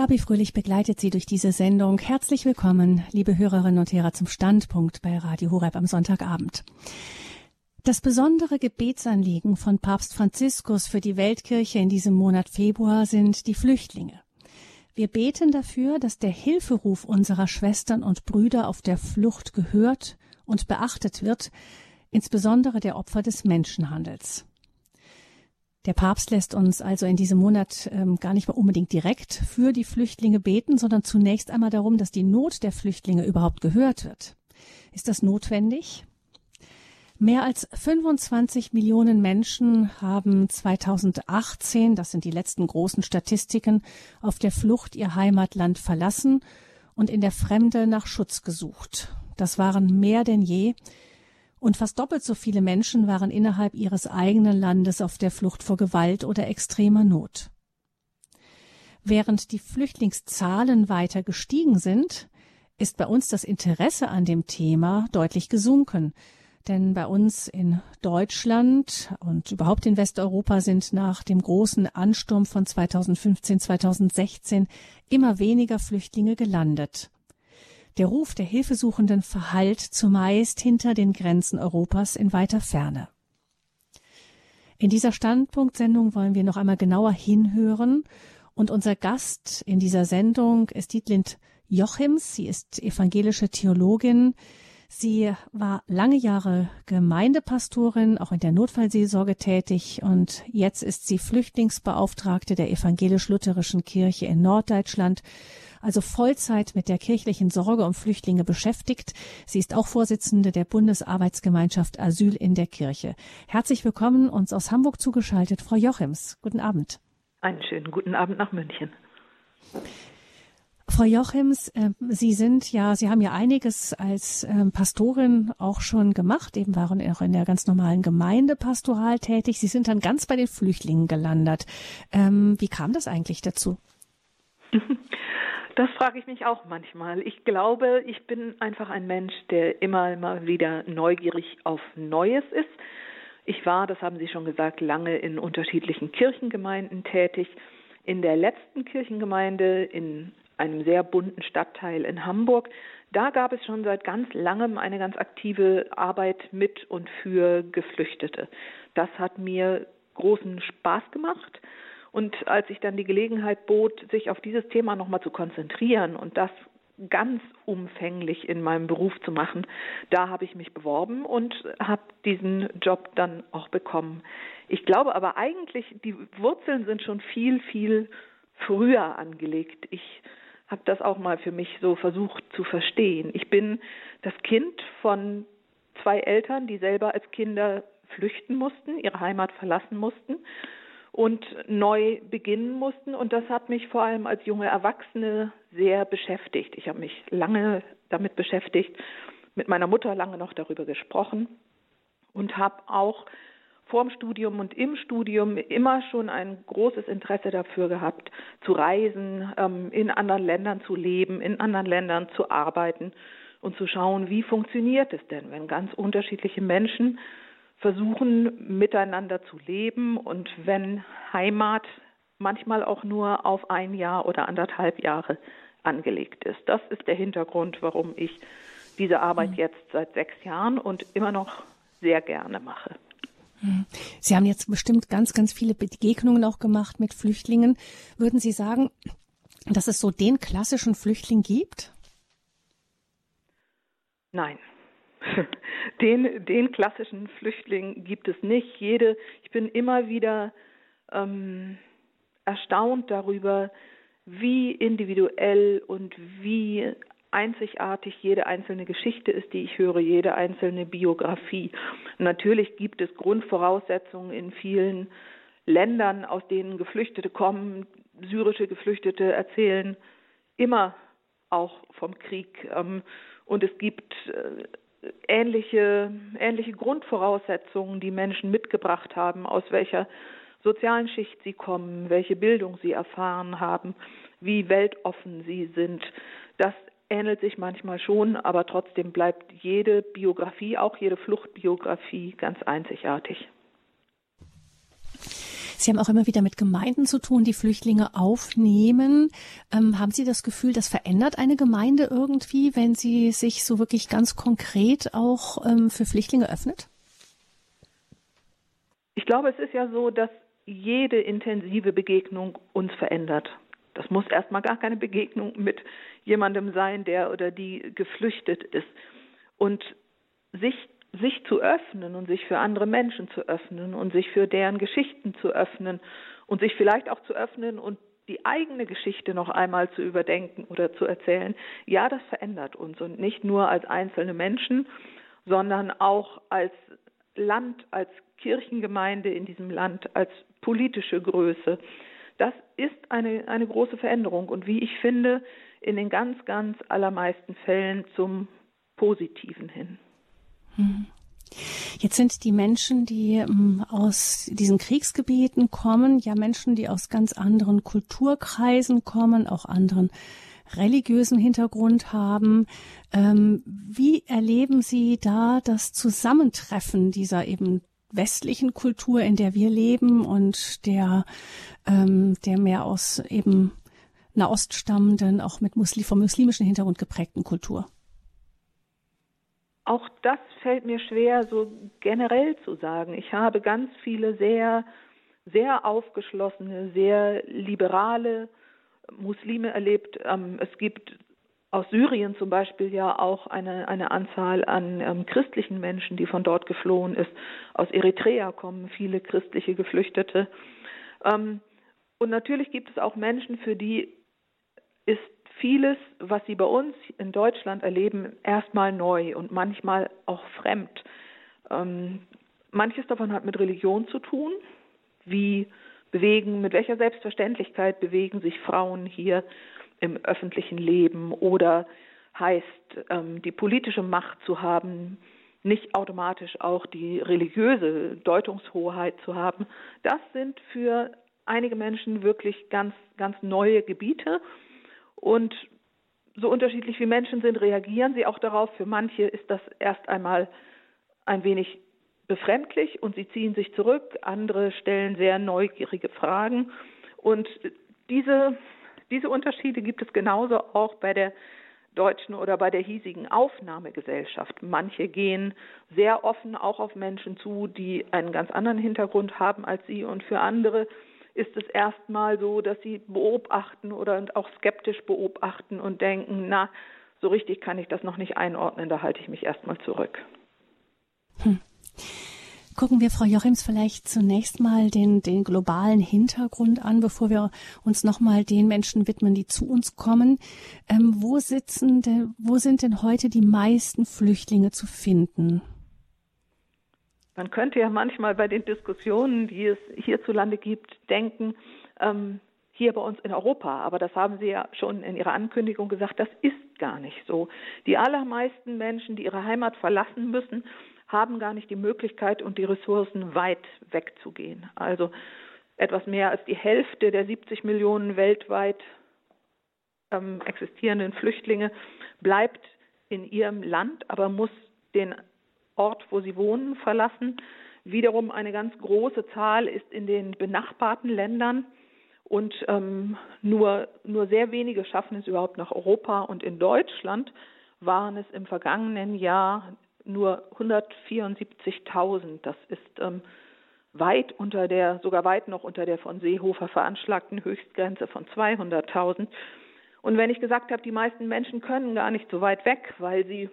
Gabi Fröhlich begleitet Sie durch diese Sendung. Herzlich willkommen, liebe Hörerinnen und Hörer, zum Standpunkt bei Radio Horeb am Sonntagabend. Das besondere Gebetsanliegen von Papst Franziskus für die Weltkirche in diesem Monat Februar sind die Flüchtlinge. Wir beten dafür, dass der Hilferuf unserer Schwestern und Brüder auf der Flucht gehört und beachtet wird, insbesondere der Opfer des Menschenhandels. Der Papst lässt uns also in diesem Monat ähm, gar nicht mal unbedingt direkt für die Flüchtlinge beten, sondern zunächst einmal darum, dass die Not der Flüchtlinge überhaupt gehört wird. Ist das notwendig? Mehr als 25 Millionen Menschen haben 2018, das sind die letzten großen Statistiken, auf der Flucht ihr Heimatland verlassen und in der Fremde nach Schutz gesucht. Das waren mehr denn je. Und fast doppelt so viele Menschen waren innerhalb ihres eigenen Landes auf der Flucht vor Gewalt oder extremer Not. Während die Flüchtlingszahlen weiter gestiegen sind, ist bei uns das Interesse an dem Thema deutlich gesunken. Denn bei uns in Deutschland und überhaupt in Westeuropa sind nach dem großen Ansturm von 2015, 2016 immer weniger Flüchtlinge gelandet. Der Ruf der Hilfesuchenden verhallt zumeist hinter den Grenzen Europas in weiter Ferne. In dieser Standpunktsendung wollen wir noch einmal genauer hinhören und unser Gast in dieser Sendung ist Dietlind Jochims. Sie ist evangelische Theologin, Sie war lange Jahre Gemeindepastorin, auch in der Notfallseelsorge tätig und jetzt ist sie Flüchtlingsbeauftragte der evangelisch-lutherischen Kirche in Norddeutschland also Vollzeit mit der kirchlichen Sorge um Flüchtlinge beschäftigt. Sie ist auch Vorsitzende der Bundesarbeitsgemeinschaft Asyl in der Kirche. Herzlich willkommen uns aus Hamburg zugeschaltet, Frau Jochims. Guten Abend. Einen schönen guten Abend nach München. Frau Jochims, äh, Sie sind ja, Sie haben ja einiges als ähm, Pastorin auch schon gemacht, eben waren auch in der ganz normalen Gemeindepastoral tätig. Sie sind dann ganz bei den Flüchtlingen gelandet. Ähm, wie kam das eigentlich dazu? Das frage ich mich auch manchmal. Ich glaube, ich bin einfach ein Mensch, der immer mal wieder neugierig auf Neues ist. Ich war, das haben Sie schon gesagt, lange in unterschiedlichen Kirchengemeinden tätig. In der letzten Kirchengemeinde in einem sehr bunten Stadtteil in Hamburg. Da gab es schon seit ganz langem eine ganz aktive Arbeit mit und für Geflüchtete. Das hat mir großen Spaß gemacht. Und als ich dann die Gelegenheit bot, sich auf dieses Thema nochmal zu konzentrieren und das ganz umfänglich in meinem Beruf zu machen, da habe ich mich beworben und habe diesen Job dann auch bekommen. Ich glaube aber eigentlich, die Wurzeln sind schon viel, viel früher angelegt. Ich habe das auch mal für mich so versucht zu verstehen. Ich bin das Kind von zwei Eltern, die selber als Kinder flüchten mussten, ihre Heimat verlassen mussten und neu beginnen mussten. Und das hat mich vor allem als junge Erwachsene sehr beschäftigt. Ich habe mich lange damit beschäftigt, mit meiner Mutter lange noch darüber gesprochen und habe auch vorm Studium und im Studium immer schon ein großes Interesse dafür gehabt, zu reisen, ähm, in anderen Ländern zu leben, in anderen Ländern zu arbeiten und zu schauen, wie funktioniert es denn, wenn ganz unterschiedliche Menschen versuchen, miteinander zu leben und wenn Heimat manchmal auch nur auf ein Jahr oder anderthalb Jahre angelegt ist. Das ist der Hintergrund, warum ich diese Arbeit mhm. jetzt seit sechs Jahren und immer noch sehr gerne mache. Hm. Sie haben jetzt bestimmt ganz, ganz viele Begegnungen auch gemacht mit Flüchtlingen. Würden Sie sagen, dass es so den klassischen Flüchtling gibt? Nein. Den, den klassischen Flüchtling gibt es nicht. Jede, ich bin immer wieder ähm, erstaunt darüber, wie individuell und wie einzigartig jede einzelne Geschichte ist, die ich höre, jede einzelne Biografie. natürlich gibt es Grundvoraussetzungen in vielen Ländern, aus denen Geflüchtete kommen. Syrische Geflüchtete erzählen immer auch vom Krieg. Ähm, und es gibt äh, ähnliche, ähnliche Grundvoraussetzungen, die Menschen mitgebracht haben, aus welcher sozialen Schicht sie kommen, welche Bildung sie erfahren haben, wie weltoffen sie sind. Das ähnelt sich manchmal schon, aber trotzdem bleibt jede Biografie, auch jede Fluchtbiografie, ganz einzigartig. Sie haben auch immer wieder mit Gemeinden zu tun, die Flüchtlinge aufnehmen. Ähm, haben Sie das Gefühl, das verändert eine Gemeinde irgendwie, wenn sie sich so wirklich ganz konkret auch ähm, für Flüchtlinge öffnet? Ich glaube, es ist ja so, dass jede intensive Begegnung uns verändert. Das muss erstmal gar keine Begegnung mit jemandem sein, der oder die geflüchtet ist. Und sich, sich zu öffnen und sich für andere Menschen zu öffnen und sich für deren Geschichten zu öffnen und sich vielleicht auch zu öffnen und die eigene Geschichte noch einmal zu überdenken oder zu erzählen, ja, das verändert uns und nicht nur als einzelne Menschen, sondern auch als Land, als Kirchengemeinde in diesem Land, als politische Größe. Das ist eine, eine große Veränderung und wie ich finde, in den ganz, ganz allermeisten Fällen zum Positiven hin. Hm. Jetzt sind die Menschen, die ähm, aus diesen Kriegsgebieten kommen, ja Menschen, die aus ganz anderen Kulturkreisen kommen, auch anderen religiösen Hintergrund haben. Ähm, wie erleben Sie da das Zusammentreffen dieser eben westlichen Kultur, in der wir leben und der, ähm, der mehr aus eben Nahost stammenden, auch mit Muslim, vom muslimischen Hintergrund geprägten Kultur? Auch das fällt mir schwer, so generell zu sagen. Ich habe ganz viele sehr, sehr aufgeschlossene, sehr liberale Muslime erlebt. Ähm, es gibt aus Syrien zum Beispiel ja auch eine, eine Anzahl an ähm, christlichen Menschen, die von dort geflohen ist. Aus Eritrea kommen viele christliche Geflüchtete. Ähm, und natürlich gibt es auch Menschen, für die ist vieles, was sie bei uns in Deutschland erleben, erstmal neu und manchmal auch fremd. Ähm, manches davon hat mit Religion zu tun. Wie bewegen, mit welcher Selbstverständlichkeit bewegen sich Frauen hier im öffentlichen Leben oder heißt, ähm, die politische Macht zu haben, nicht automatisch auch die religiöse Deutungshoheit zu haben. Das sind für einige Menschen wirklich ganz, ganz neue Gebiete. Und so unterschiedlich wie Menschen sind, reagieren sie auch darauf. Für manche ist das erst einmal ein wenig befremdlich und sie ziehen sich zurück. Andere stellen sehr neugierige Fragen. Und diese diese Unterschiede gibt es genauso auch bei der deutschen oder bei der hiesigen Aufnahmegesellschaft. Manche gehen sehr offen auch auf Menschen zu, die einen ganz anderen Hintergrund haben als sie und für andere ist es erstmal so, dass sie beobachten oder auch skeptisch beobachten und denken, na, so richtig kann ich das noch nicht einordnen, da halte ich mich erstmal zurück. Hm. Gucken wir, Frau Jochims, vielleicht zunächst mal den, den globalen Hintergrund an, bevor wir uns nochmal den Menschen widmen, die zu uns kommen. Ähm, wo sitzen denn, wo sind denn heute die meisten Flüchtlinge zu finden? Man könnte ja manchmal bei den Diskussionen, die es hierzulande gibt, denken, ähm, hier bei uns in Europa. Aber das haben Sie ja schon in Ihrer Ankündigung gesagt, das ist gar nicht so. Die allermeisten Menschen, die ihre Heimat verlassen müssen, haben gar nicht die Möglichkeit und die Ressourcen, weit wegzugehen. Also etwas mehr als die Hälfte der 70 Millionen weltweit ähm, existierenden Flüchtlinge bleibt in ihrem Land, aber muss den Ort, wo sie wohnen, verlassen. Wiederum eine ganz große Zahl ist in den benachbarten Ländern und ähm, nur, nur sehr wenige schaffen es überhaupt nach Europa. Und in Deutschland waren es im vergangenen Jahr nur 174.000. Das ist ähm, weit unter der, sogar weit noch unter der von Seehofer veranschlagten Höchstgrenze von 200.000. Und wenn ich gesagt habe, die meisten Menschen können gar nicht so weit weg, weil sie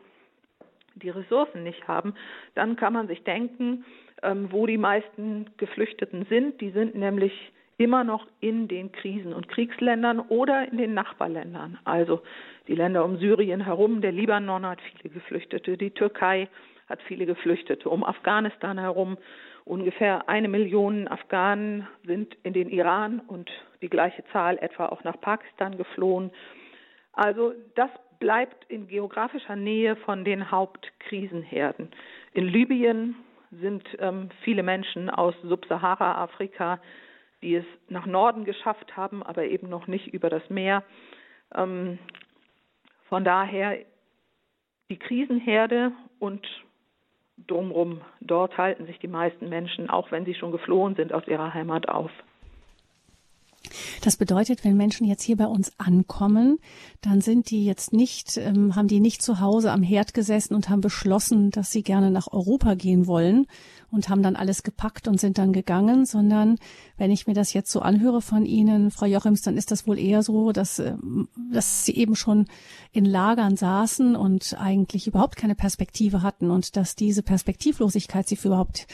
die Ressourcen nicht haben, dann kann man sich denken, ähm, wo die meisten Geflüchteten sind. Die sind nämlich immer noch in den Krisen- und Kriegsländern oder in den Nachbarländern. Also die Länder um Syrien herum, der Libanon hat viele Geflüchtete, die Türkei hat viele Geflüchtete, um Afghanistan herum ungefähr eine Million Afghanen sind in den Iran und die gleiche Zahl etwa auch nach Pakistan geflohen. Also das bleibt in geografischer Nähe von den Hauptkrisenherden. In Libyen sind ähm, viele Menschen aus Subsahara-Afrika die es nach Norden geschafft haben, aber eben noch nicht über das Meer. Ähm, von daher die Krisenherde und drumherum. Dort halten sich die meisten Menschen, auch wenn sie schon geflohen sind, aus ihrer Heimat auf. Das bedeutet, wenn Menschen jetzt hier bei uns ankommen, dann sind die jetzt nicht, ähm, haben die nicht zu Hause am Herd gesessen und haben beschlossen, dass sie gerne nach Europa gehen wollen und haben dann alles gepackt und sind dann gegangen, sondern wenn ich mir das jetzt so anhöre von Ihnen, Frau Jochims, dann ist das wohl eher so, dass, ähm, dass Sie eben schon in Lagern saßen und eigentlich überhaupt keine Perspektive hatten und dass diese Perspektivlosigkeit Sie für überhaupt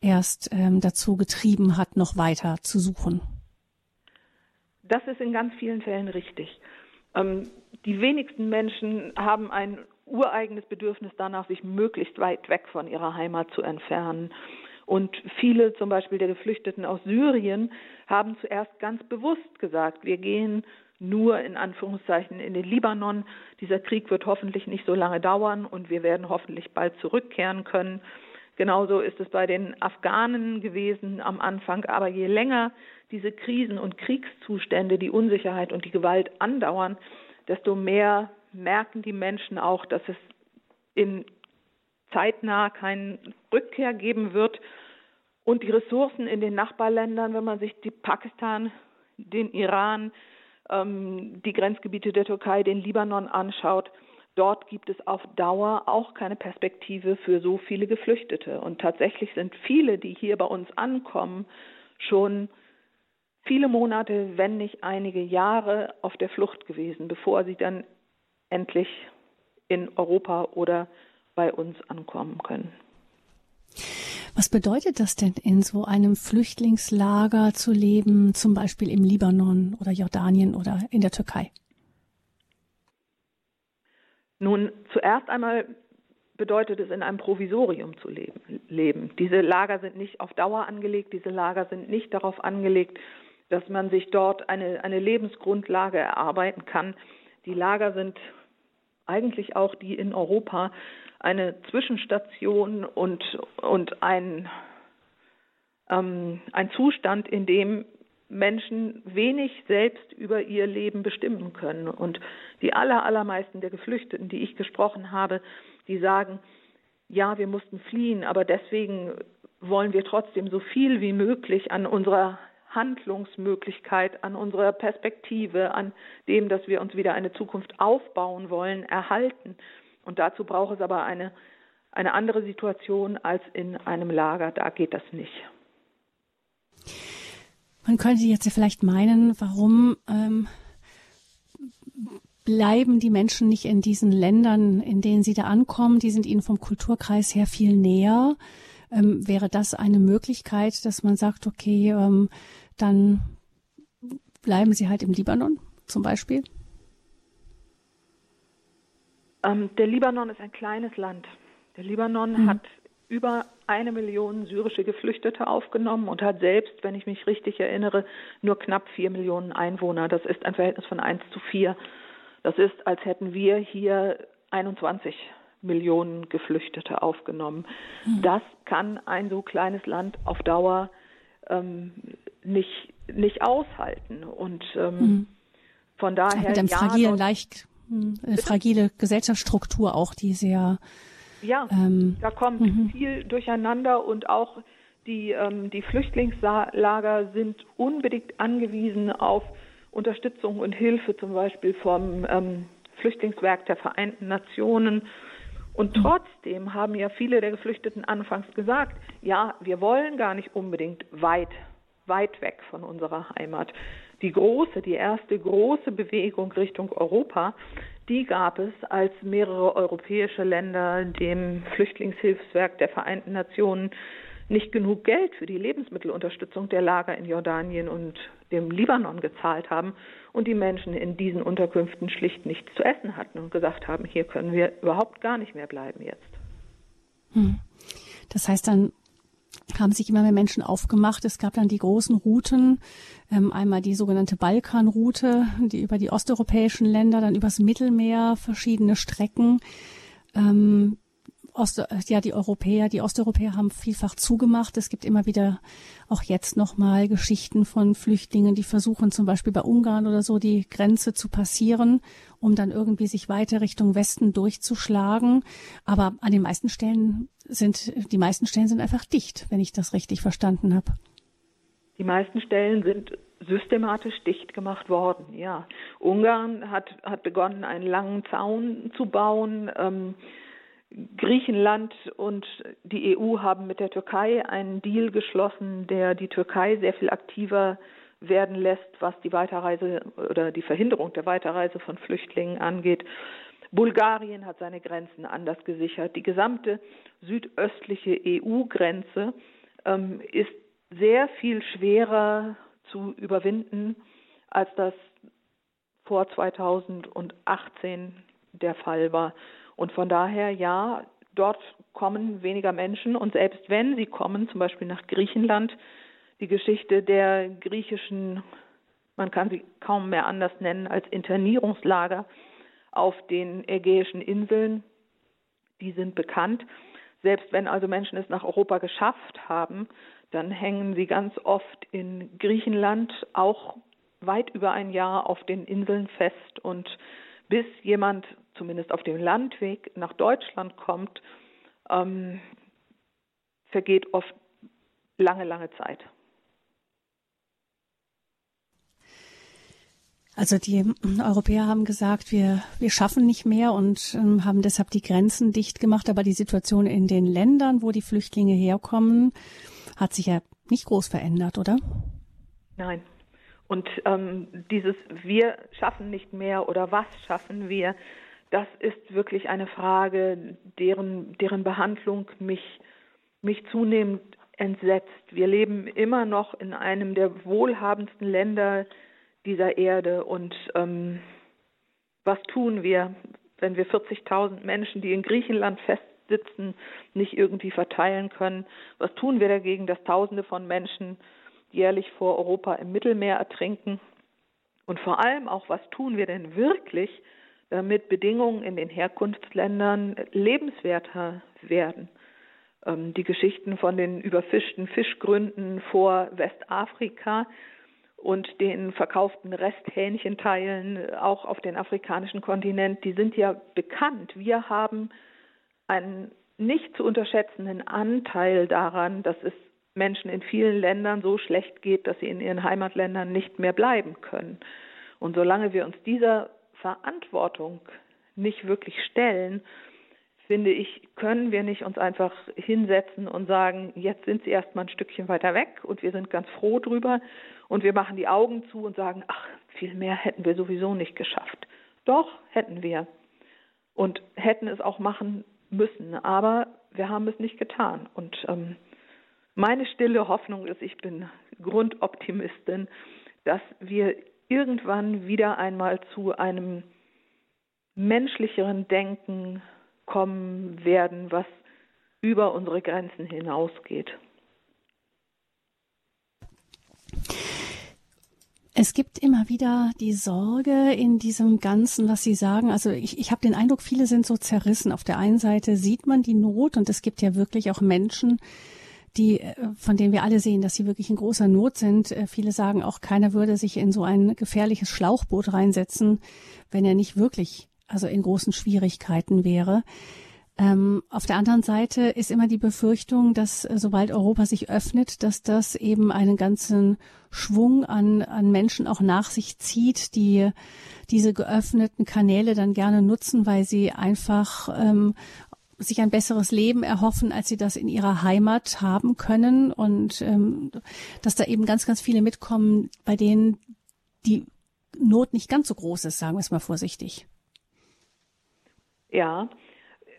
erst ähm, dazu getrieben hat, noch weiter zu suchen. Das ist in ganz vielen Fällen richtig. Ähm, die wenigsten Menschen haben ein ureigenes Bedürfnis danach, sich möglichst weit weg von ihrer Heimat zu entfernen. Und viele, zum Beispiel der Geflüchteten aus Syrien, haben zuerst ganz bewusst gesagt, wir gehen nur in Anführungszeichen in den Libanon. Dieser Krieg wird hoffentlich nicht so lange dauern und wir werden hoffentlich bald zurückkehren können. Genauso ist es bei den Afghanen gewesen am Anfang. Aber je länger diese Krisen und Kriegszustände, die Unsicherheit und die Gewalt andauern, desto mehr merken die Menschen auch, dass es in zeitnah keine Rückkehr geben wird. Und die Ressourcen in den Nachbarländern, wenn man sich die Pakistan, den Iran, ähm, die Grenzgebiete der Türkei, den Libanon anschaut, dort gibt es auf Dauer auch keine Perspektive für so viele Geflüchtete. Und tatsächlich sind viele, die hier bei uns ankommen, schon viele Monate, wenn nicht einige Jahre auf der Flucht gewesen, bevor sie dann endlich in Europa oder bei uns ankommen können. Was bedeutet das denn, in so einem Flüchtlingslager zu leben, zum Beispiel im Libanon oder Jordanien oder in der Türkei? Nun, zuerst einmal bedeutet es, in einem Provisorium zu leben. Diese Lager sind nicht auf Dauer angelegt, diese Lager sind nicht darauf angelegt, dass man sich dort eine, eine Lebensgrundlage erarbeiten kann. Die Lager sind eigentlich auch die in Europa eine Zwischenstation und, und ein, ähm, ein Zustand, in dem Menschen wenig selbst über ihr Leben bestimmen können. Und die aller, allermeisten der Geflüchteten, die ich gesprochen habe, die sagen, ja, wir mussten fliehen, aber deswegen wollen wir trotzdem so viel wie möglich an unserer Handlungsmöglichkeit, an unserer Perspektive, an dem, dass wir uns wieder eine Zukunft aufbauen wollen, erhalten. Und dazu braucht es aber eine, eine andere Situation als in einem Lager. Da geht das nicht. Man könnte jetzt ja vielleicht meinen, warum ähm, bleiben die Menschen nicht in diesen Ländern, in denen sie da ankommen? Die sind ihnen vom Kulturkreis her viel näher. Ähm, wäre das eine Möglichkeit, dass man sagt, okay, ähm, dann bleiben sie halt im Libanon zum Beispiel? Ähm, der Libanon ist ein kleines Land. Der Libanon hm. hat über eine Million syrische Geflüchtete aufgenommen und hat selbst, wenn ich mich richtig erinnere, nur knapp vier Millionen Einwohner. Das ist ein Verhältnis von eins zu vier. Das ist, als hätten wir hier 21 Millionen Geflüchtete aufgenommen. Hm. Das kann ein so kleines Land auf Dauer ähm, nicht, nicht aushalten. Und ähm, mhm. von daher. Mit einem ja, fragilen, leicht, hm, eine fragile Gesellschaftsstruktur auch, die sehr. Ja, ähm, da kommt mhm. viel durcheinander und auch die, ähm, die Flüchtlingslager sind unbedingt angewiesen auf Unterstützung und Hilfe, zum Beispiel vom ähm, Flüchtlingswerk der Vereinten Nationen und trotzdem haben ja viele der Geflüchteten anfangs gesagt, ja, wir wollen gar nicht unbedingt weit, weit weg von unserer Heimat. Die große, die erste große Bewegung Richtung Europa, die gab es, als mehrere europäische Länder dem Flüchtlingshilfswerk der Vereinten Nationen nicht genug Geld für die Lebensmittelunterstützung der Lager in Jordanien und dem Libanon gezahlt haben und die Menschen in diesen Unterkünften schlicht nichts zu essen hatten und gesagt haben, hier können wir überhaupt gar nicht mehr bleiben jetzt. Hm. Das heißt dann, haben sich immer mehr Menschen aufgemacht. Es gab dann die großen Routen, ähm, einmal die sogenannte Balkanroute, die über die osteuropäischen Länder, dann übers Mittelmeer, verschiedene Strecken. Ost, ja, die Europäer, die Osteuropäer haben vielfach zugemacht. Es gibt immer wieder auch jetzt nochmal Geschichten von Flüchtlingen, die versuchen zum Beispiel bei Ungarn oder so die Grenze zu passieren, um dann irgendwie sich weiter Richtung Westen durchzuschlagen. Aber an den meisten Stellen sind, die meisten Stellen sind einfach dicht, wenn ich das richtig verstanden habe. Die meisten Stellen sind systematisch dicht gemacht worden. Ja, Ungarn hat hat begonnen, einen langen Zaun zu bauen. Ähm, Griechenland und die EU haben mit der Türkei einen Deal geschlossen, der die Türkei sehr viel aktiver werden lässt, was die Weiterreise oder die Verhinderung der Weiterreise von Flüchtlingen angeht. Bulgarien hat seine Grenzen anders gesichert. Die gesamte südöstliche EU-Grenze ähm, ist sehr viel schwerer zu überwinden, als das vor 2018 der Fall war. Und von daher, ja, dort kommen weniger Menschen und selbst wenn sie kommen, zum Beispiel nach Griechenland, die Geschichte der griechischen, man kann sie kaum mehr anders nennen als Internierungslager auf den Ägäischen Inseln, die sind bekannt. Selbst wenn also Menschen es nach Europa geschafft haben, dann hängen sie ganz oft in Griechenland auch weit über ein Jahr auf den Inseln fest und bis jemand zumindest auf dem Landweg nach Deutschland kommt, ähm, vergeht oft lange, lange Zeit. Also die Europäer haben gesagt, wir, wir schaffen nicht mehr und ähm, haben deshalb die Grenzen dicht gemacht. Aber die Situation in den Ländern, wo die Flüchtlinge herkommen, hat sich ja nicht groß verändert, oder? Nein. Und ähm, dieses Wir schaffen nicht mehr oder was schaffen wir, das ist wirklich eine Frage, deren, deren Behandlung mich, mich zunehmend entsetzt. Wir leben immer noch in einem der wohlhabendsten Länder dieser Erde und ähm, was tun wir, wenn wir 40.000 Menschen, die in Griechenland festsitzen, nicht irgendwie verteilen können? Was tun wir dagegen, dass Tausende von Menschen jährlich vor Europa im Mittelmeer ertrinken? Und vor allem auch, was tun wir denn wirklich, damit Bedingungen in den Herkunftsländern lebenswerter werden. Ähm, die Geschichten von den überfischten Fischgründen vor Westafrika und den verkauften Resthähnchenteilen auch auf den afrikanischen Kontinent, die sind ja bekannt. Wir haben einen nicht zu unterschätzenden Anteil daran, dass es Menschen in vielen Ländern so schlecht geht, dass sie in ihren Heimatländern nicht mehr bleiben können. Und solange wir uns dieser Verantwortung nicht wirklich stellen, finde ich, können wir nicht uns einfach hinsetzen und sagen, jetzt sind sie erstmal ein Stückchen weiter weg und wir sind ganz froh drüber und wir machen die Augen zu und sagen, ach, viel mehr hätten wir sowieso nicht geschafft. Doch, hätten wir. Und hätten es auch machen müssen, aber wir haben es nicht getan. Und ähm, meine stille Hoffnung ist, ich bin Grundoptimistin, dass wir irgendwann wieder einmal zu einem menschlicheren Denken kommen werden, was über unsere Grenzen hinausgeht. Es gibt immer wieder die Sorge in diesem Ganzen, was Sie sagen. Also ich, ich habe den Eindruck, viele sind so zerrissen. Auf der einen Seite sieht man die Not und es gibt ja wirklich auch Menschen, die, äh, von denen wir alle sehen, dass sie wirklich in großer Not sind. Äh, viele sagen auch, keiner würde sich in so ein gefährliches Schlauchboot reinsetzen, wenn er nicht wirklich, also in großen Schwierigkeiten wäre. Ähm, auf der anderen Seite ist immer die Befürchtung, dass äh, sobald Europa sich öffnet, dass das eben einen ganzen Schwung an, an Menschen auch nach sich zieht, die diese geöffneten Kanäle dann gerne nutzen, weil sie einfach ähm, sich ein besseres Leben erhoffen, als sie das in ihrer Heimat haben können und ähm, dass da eben ganz, ganz viele mitkommen, bei denen die Not nicht ganz so groß ist, sagen wir es mal vorsichtig. Ja,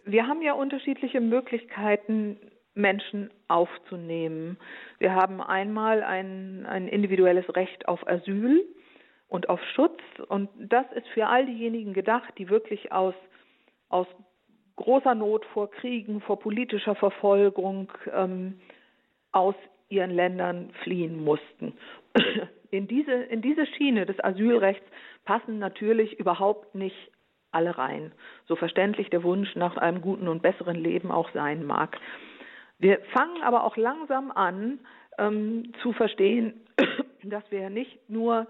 wir haben ja unterschiedliche Möglichkeiten, Menschen aufzunehmen. Wir haben einmal ein, ein individuelles Recht auf Asyl und auf Schutz und das ist für all diejenigen gedacht, die wirklich aus, aus großer Not vor Kriegen, vor politischer Verfolgung ähm, aus ihren Ländern fliehen mussten. In diese, in diese Schiene des Asylrechts passen natürlich überhaupt nicht alle rein. So verständlich der Wunsch nach einem guten und besseren Leben auch sein mag. Wir fangen aber auch langsam an ähm, zu verstehen, dass wir nicht nur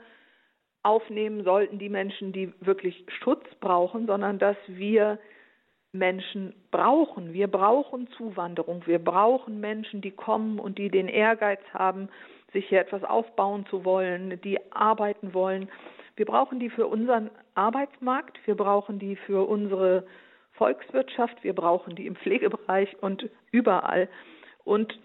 aufnehmen sollten die Menschen, die wirklich Schutz brauchen, sondern dass wir Menschen brauchen. Wir brauchen Zuwanderung. Wir brauchen Menschen, die kommen und die den Ehrgeiz haben, sich hier etwas aufbauen zu wollen, die arbeiten wollen. Wir brauchen die für unseren Arbeitsmarkt, wir brauchen die für unsere Volkswirtschaft, wir brauchen die im Pflegebereich und überall. Und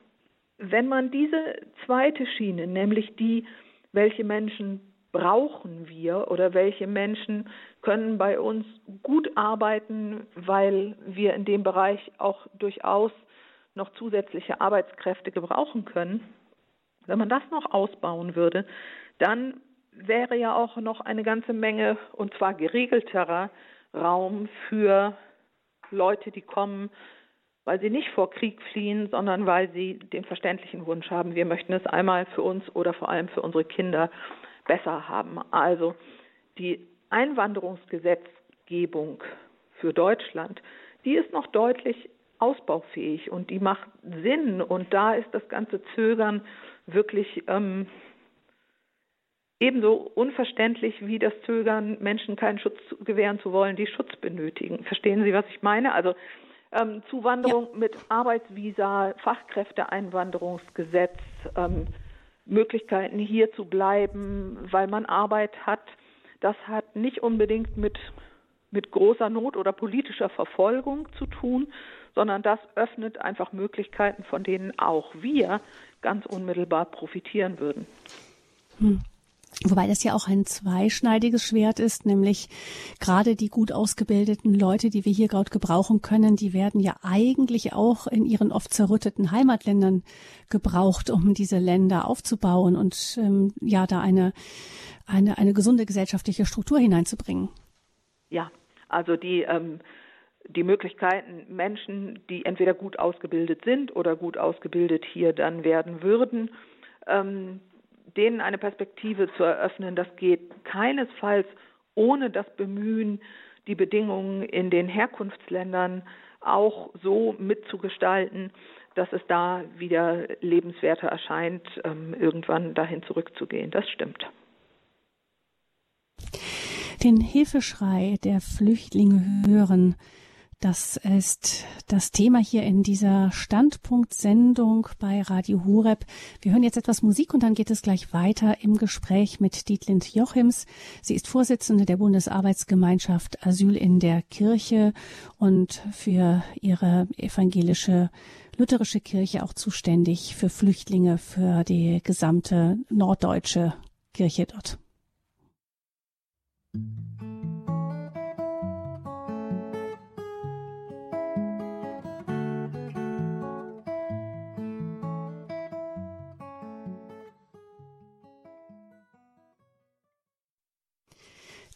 wenn man diese zweite Schiene, nämlich die, welche Menschen brauchen wir oder welche Menschen können bei uns gut arbeiten, weil wir in dem Bereich auch durchaus noch zusätzliche Arbeitskräfte gebrauchen können. Wenn man das noch ausbauen würde, dann wäre ja auch noch eine ganze Menge und zwar geregelterer Raum für Leute, die kommen, weil sie nicht vor Krieg fliehen, sondern weil sie den verständlichen Wunsch haben, wir möchten es einmal für uns oder vor allem für unsere Kinder besser haben. Also die Einwanderungsgesetzgebung für Deutschland, die ist noch deutlich ausbaufähig und die macht Sinn. Und da ist das ganze Zögern wirklich ähm, ebenso unverständlich wie das Zögern, Menschen keinen Schutz gewähren zu wollen, die Schutz benötigen. Verstehen Sie, was ich meine? Also ähm, Zuwanderung ja. mit Arbeitsvisa, Fachkräfteeinwanderungsgesetz, ähm, Möglichkeiten hier zu bleiben, weil man Arbeit hat. Das hat nicht unbedingt mit, mit großer Not oder politischer Verfolgung zu tun, sondern das öffnet einfach Möglichkeiten, von denen auch wir ganz unmittelbar profitieren würden. Hm. Wobei das ja auch ein zweischneidiges Schwert ist, nämlich gerade die gut ausgebildeten Leute, die wir hier gerade gebrauchen können, die werden ja eigentlich auch in ihren oft zerrütteten Heimatländern gebraucht, um diese Länder aufzubauen und ähm, ja da eine, eine, eine gesunde gesellschaftliche Struktur hineinzubringen. Ja, also die ähm, die Möglichkeiten, Menschen, die entweder gut ausgebildet sind oder gut ausgebildet hier dann werden würden, ähm, denen eine Perspektive zu eröffnen, das geht keinesfalls ohne das Bemühen, die Bedingungen in den Herkunftsländern auch so mitzugestalten, dass es da wieder lebenswerter erscheint, ähm, irgendwann dahin zurückzugehen. Das stimmt. Den Hilfeschrei der Flüchtlinge hören, das ist das Thema hier in dieser Standpunktsendung bei Radio Horeb. Wir hören jetzt etwas Musik und dann geht es gleich weiter im Gespräch mit Dietlind Jochims. Sie ist Vorsitzende der Bundesarbeitsgemeinschaft Asyl in der Kirche und für ihre evangelische lutherische Kirche auch zuständig für Flüchtlinge, für die gesamte norddeutsche Kirche dort.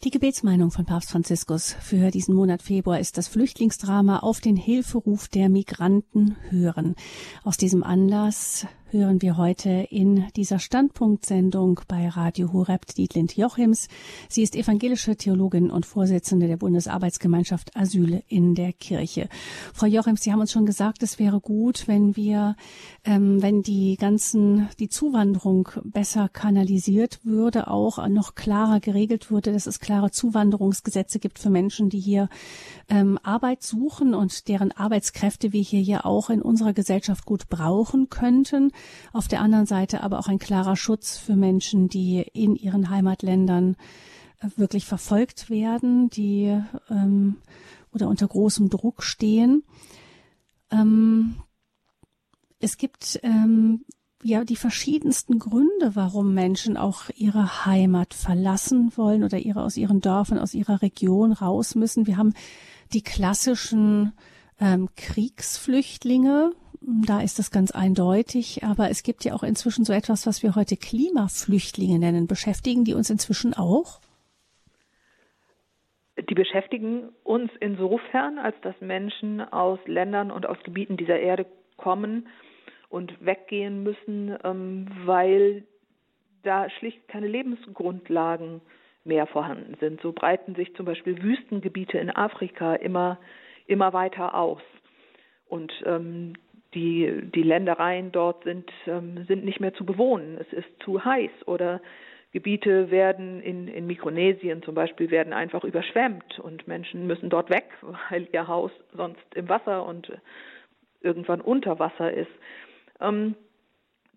Die Gebetsmeinung von Papst Franziskus für diesen Monat Februar ist das Flüchtlingsdrama auf den Hilferuf der Migranten hören. Aus diesem Anlass hören wir heute in dieser Standpunktsendung bei Radio Horeb Dietlind Jochims. Sie ist evangelische Theologin und Vorsitzende der Bundesarbeitsgemeinschaft Asyl in der Kirche. Frau Jochims, Sie haben uns schon gesagt, es wäre gut, wenn wir, ähm, wenn die ganzen, die Zuwanderung besser kanalisiert würde, auch noch klarer geregelt würde, dass es klare Zuwanderungsgesetze gibt für Menschen, die hier ähm, Arbeit suchen und deren Arbeitskräfte wir hier ja auch in unserer Gesellschaft gut brauchen könnten. Auf der anderen Seite aber auch ein klarer Schutz für Menschen, die in ihren Heimatländern äh, wirklich verfolgt werden, die ähm, oder unter großem Druck stehen. Ähm, es gibt ähm, ja die verschiedensten Gründe, warum Menschen auch ihre Heimat verlassen wollen oder ihre aus ihren Dörfern, aus ihrer Region raus müssen. Wir haben die klassischen ähm, Kriegsflüchtlinge, da ist es ganz eindeutig, aber es gibt ja auch inzwischen so etwas, was wir heute Klimaflüchtlinge nennen. Beschäftigen die uns inzwischen auch? Die beschäftigen uns insofern, als dass Menschen aus Ländern und aus Gebieten dieser Erde kommen und weggehen müssen, ähm, weil da schlicht keine Lebensgrundlagen mehr vorhanden sind. So breiten sich zum Beispiel Wüstengebiete in Afrika immer, immer weiter aus. Und ähm, die, die Ländereien dort sind, ähm, sind nicht mehr zu bewohnen. Es ist zu heiß oder Gebiete werden in, in Mikronesien zum Beispiel werden einfach überschwemmt und Menschen müssen dort weg, weil ihr Haus sonst im Wasser und irgendwann unter Wasser ist. Ähm,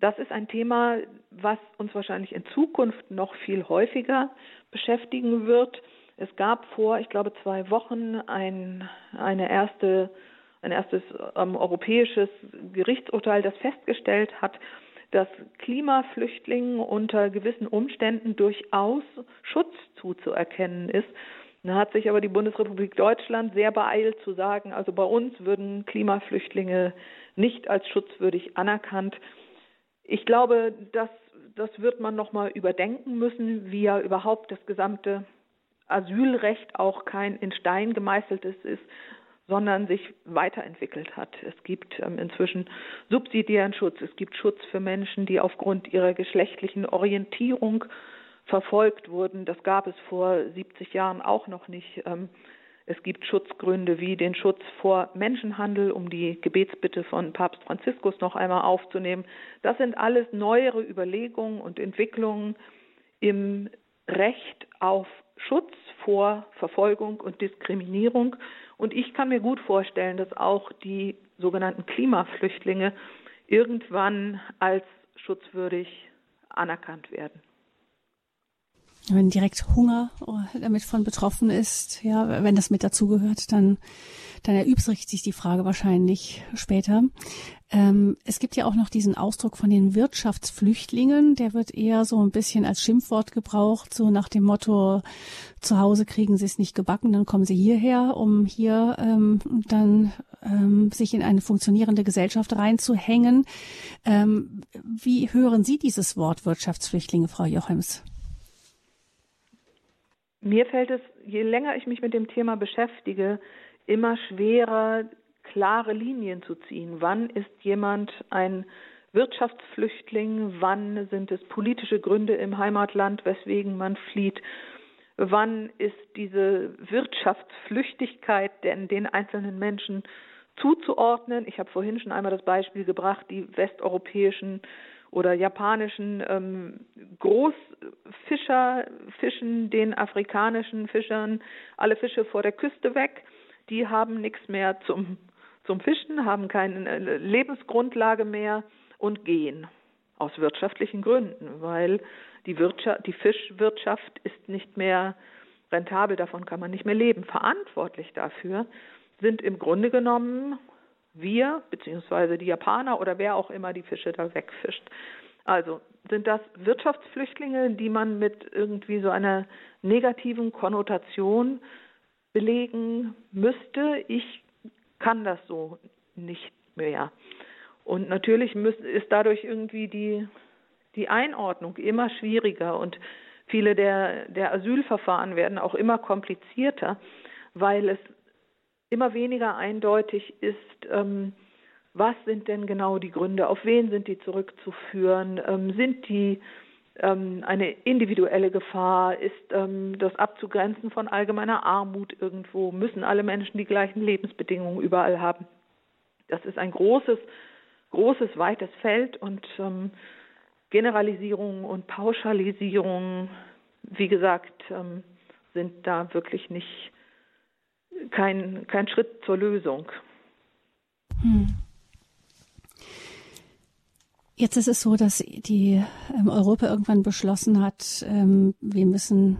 das ist ein Thema, was uns wahrscheinlich in Zukunft noch viel häufiger beschäftigen wird. Es gab vor, ich glaube, zwei Wochen ein, eine erste, ein erstes ähm, europäisches Gerichtsurteil, das festgestellt hat, dass Klimaflüchtlingen unter gewissen Umständen durchaus Schutz zuzuerkennen ist. Da hat sich aber die Bundesrepublik Deutschland sehr beeilt zu sagen, also bei uns würden Klimaflüchtlinge nicht als schutzwürdig anerkannt. Ich glaube, das, das wird man nochmal überdenken müssen, wie ja überhaupt das gesamte Asylrecht auch kein in Stein gemeißeltes ist, sondern sich weiterentwickelt hat. Es gibt ähm, inzwischen subsidiären Schutz, es gibt Schutz für Menschen, die aufgrund ihrer geschlechtlichen Orientierung verfolgt wurden. Das gab es vor 70 Jahren auch noch nicht. Ähm, es gibt Schutzgründe wie den Schutz vor Menschenhandel, um die Gebetsbitte von Papst Franziskus noch einmal aufzunehmen. Das sind alles neuere Überlegungen und Entwicklungen im Recht auf Schutz vor Verfolgung und Diskriminierung. Und ich kann mir gut vorstellen, dass auch die sogenannten Klimaflüchtlinge irgendwann als schutzwürdig anerkannt werden wenn direkt Hunger damit von betroffen ist, ja, wenn das mit dazugehört, dann, dann erübrigt sich die Frage wahrscheinlich später. Ähm, es gibt ja auch noch diesen Ausdruck von den Wirtschaftsflüchtlingen, der wird eher so ein bisschen als Schimpfwort gebraucht, so nach dem Motto, zu Hause kriegen sie es nicht gebacken, dann kommen sie hierher, um hier ähm, dann ähm, sich in eine funktionierende Gesellschaft reinzuhängen. Ähm, wie hören Sie dieses Wort Wirtschaftsflüchtlinge, Frau Jochems? Mir fällt es, je länger ich mich mit dem Thema beschäftige, immer schwerer, klare Linien zu ziehen. Wann ist jemand ein Wirtschaftsflüchtling? Wann sind es politische Gründe im Heimatland, weswegen man flieht? Wann ist diese Wirtschaftsflüchtigkeit denn den einzelnen Menschen zuzuordnen? Ich habe vorhin schon einmal das Beispiel gebracht, die westeuropäischen oder japanischen ähm, Großfischer fischen den afrikanischen Fischern alle Fische vor der Küste weg. Die haben nichts mehr zum, zum Fischen, haben keine äh, Lebensgrundlage mehr und gehen aus wirtschaftlichen Gründen, weil die, Wirtschaft, die Fischwirtschaft ist nicht mehr rentabel, davon kann man nicht mehr leben. Verantwortlich dafür sind im Grunde genommen wir beziehungsweise die Japaner oder wer auch immer die Fische da wegfischt. Also sind das Wirtschaftsflüchtlinge, die man mit irgendwie so einer negativen Konnotation belegen müsste. Ich kann das so nicht mehr. Und natürlich ist dadurch irgendwie die, die Einordnung immer schwieriger und viele der, der Asylverfahren werden auch immer komplizierter, weil es immer weniger eindeutig ist, ähm, was sind denn genau die Gründe, auf wen sind die zurückzuführen, ähm, sind die eine individuelle Gefahr, ist ähm, das abzugrenzen von allgemeiner Armut irgendwo, müssen alle Menschen die gleichen Lebensbedingungen überall haben. Das ist ein großes, großes, weites Feld und ähm, Generalisierungen und Pauschalisierungen, wie gesagt, ähm, sind da wirklich nicht kein, kein Schritt zur Lösung. Hm. Jetzt ist es so, dass die ähm, Europa irgendwann beschlossen hat, ähm, wir müssen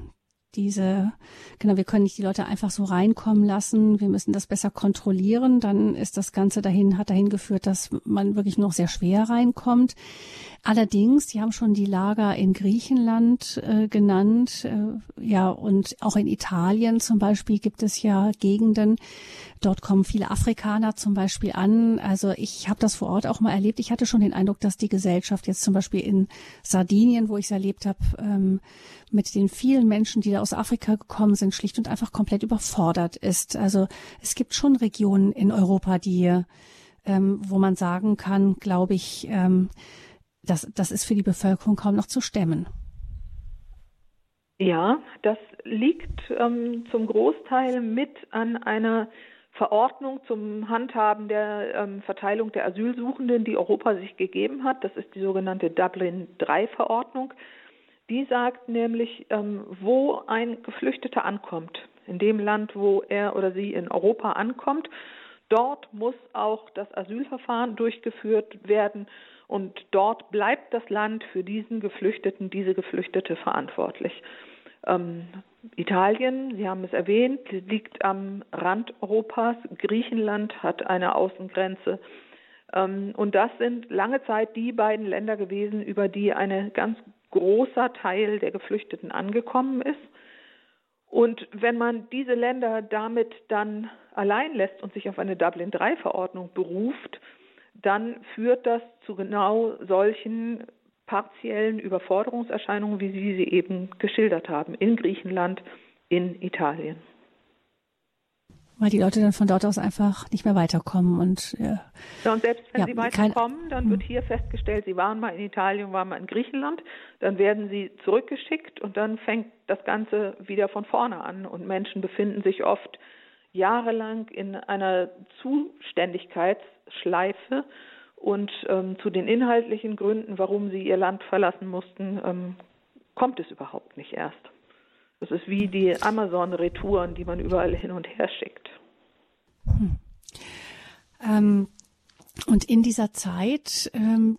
diese, genau, wir können nicht die Leute einfach so reinkommen lassen, wir müssen das besser kontrollieren, dann ist das Ganze dahin, hat dahin geführt, dass man wirklich noch sehr schwer reinkommt. Allerdings, Sie haben schon die Lager in Griechenland äh, genannt, äh, ja, und auch in Italien zum Beispiel gibt es ja Gegenden, dort kommen viele Afrikaner zum Beispiel an. Also ich habe das vor Ort auch mal erlebt. Ich hatte schon den Eindruck, dass die Gesellschaft jetzt zum Beispiel in Sardinien, wo ich es erlebt habe, ähm, mit den vielen Menschen, die da aus Afrika gekommen sind, schlicht und einfach komplett überfordert ist. Also es gibt schon Regionen in Europa, die, ähm, wo man sagen kann, glaube ich, ähm, das, das ist für die Bevölkerung kaum noch zu stemmen. Ja, das liegt ähm, zum Großteil mit an einer Verordnung zum Handhaben der ähm, Verteilung der Asylsuchenden, die Europa sich gegeben hat. Das ist die sogenannte Dublin III-Verordnung. Die sagt nämlich, ähm, wo ein Geflüchteter ankommt, in dem Land, wo er oder sie in Europa ankommt, dort muss auch das Asylverfahren durchgeführt werden und dort bleibt das Land für diesen Geflüchteten, diese Geflüchtete verantwortlich. Ähm, Italien, Sie haben es erwähnt, liegt am Rand Europas. Griechenland hat eine Außengrenze. Ähm, und das sind lange Zeit die beiden Länder gewesen, über die ein ganz großer Teil der Geflüchteten angekommen ist. Und wenn man diese Länder damit dann allein lässt und sich auf eine Dublin III-Verordnung beruft, dann führt das zu genau solchen partiellen Überforderungserscheinungen, wie Sie sie eben geschildert haben, in Griechenland, in Italien. Weil die Leute dann von dort aus einfach nicht mehr weiterkommen und ja. ja und selbst wenn ja, sie weiterkommen, dann wird hm. hier festgestellt, sie waren mal in Italien, waren mal in Griechenland, dann werden sie zurückgeschickt und dann fängt das Ganze wieder von vorne an und Menschen befinden sich oft jahrelang in einer Zuständigkeitsschleife und ähm, zu den inhaltlichen Gründen, warum sie ihr Land verlassen mussten, ähm, kommt es überhaupt nicht erst. Das ist wie die Amazon-Retouren, die man überall hin und her schickt. Hm. Ähm, und in dieser Zeit ähm,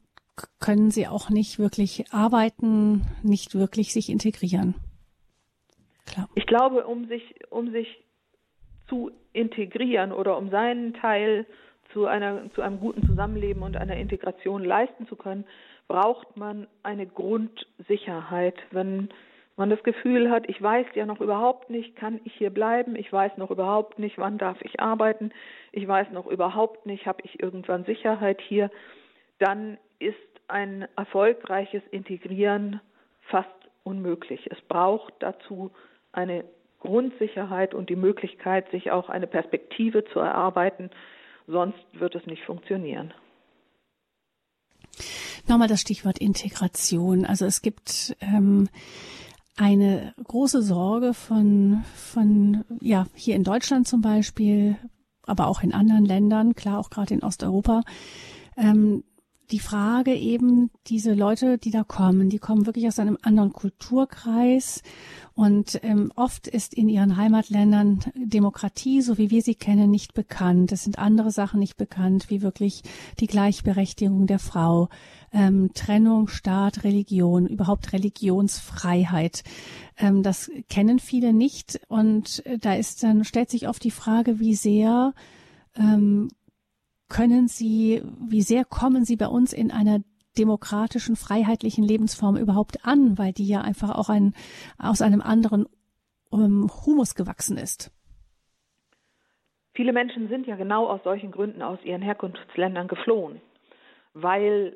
können sie auch nicht wirklich arbeiten, nicht wirklich sich integrieren. Klar. Ich glaube, um sich, um sich zu integrieren oder um seinen Teil zu, einer, zu einem guten Zusammenleben und einer Integration leisten zu können, braucht man eine Grundsicherheit. Wenn man das Gefühl hat, ich weiß ja noch überhaupt nicht, kann ich hier bleiben, ich weiß noch überhaupt nicht, wann darf ich arbeiten, ich weiß noch überhaupt nicht, habe ich irgendwann Sicherheit hier, dann ist ein erfolgreiches Integrieren fast unmöglich. Es braucht dazu eine Grundsicherheit und die Möglichkeit, sich auch eine Perspektive zu erarbeiten, Sonst wird es nicht funktionieren. Nochmal das Stichwort Integration. Also es gibt ähm, eine große Sorge von, von, ja, hier in Deutschland zum Beispiel, aber auch in anderen Ländern, klar auch gerade in Osteuropa, ähm, die Frage eben, diese Leute, die da kommen, die kommen wirklich aus einem anderen Kulturkreis und ähm, oft ist in ihren Heimatländern Demokratie, so wie wir sie kennen, nicht bekannt. Es sind andere Sachen nicht bekannt, wie wirklich die Gleichberechtigung der Frau, ähm, Trennung, Staat, Religion, überhaupt Religionsfreiheit. Ähm, das kennen viele nicht und äh, da ist dann stellt sich oft die Frage, wie sehr ähm, können Sie, wie sehr kommen Sie bei uns in einer demokratischen, freiheitlichen Lebensform überhaupt an, weil die ja einfach auch ein, aus einem anderen um, Humus gewachsen ist? Viele Menschen sind ja genau aus solchen Gründen aus ihren Herkunftsländern geflohen, weil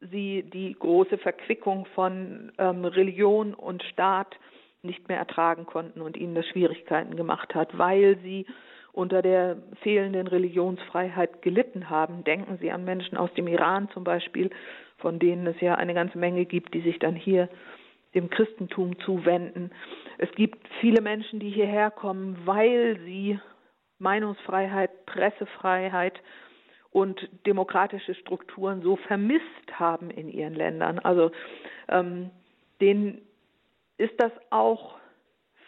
sie die große Verquickung von ähm, Religion und Staat nicht mehr ertragen konnten und ihnen das Schwierigkeiten gemacht hat, weil sie unter der fehlenden Religionsfreiheit gelitten haben. Denken Sie an Menschen aus dem Iran zum Beispiel, von denen es ja eine ganze Menge gibt, die sich dann hier dem Christentum zuwenden. Es gibt viele Menschen, die hierher kommen, weil sie Meinungsfreiheit, Pressefreiheit und demokratische Strukturen so vermisst haben in ihren Ländern. Also ähm, denen ist das auch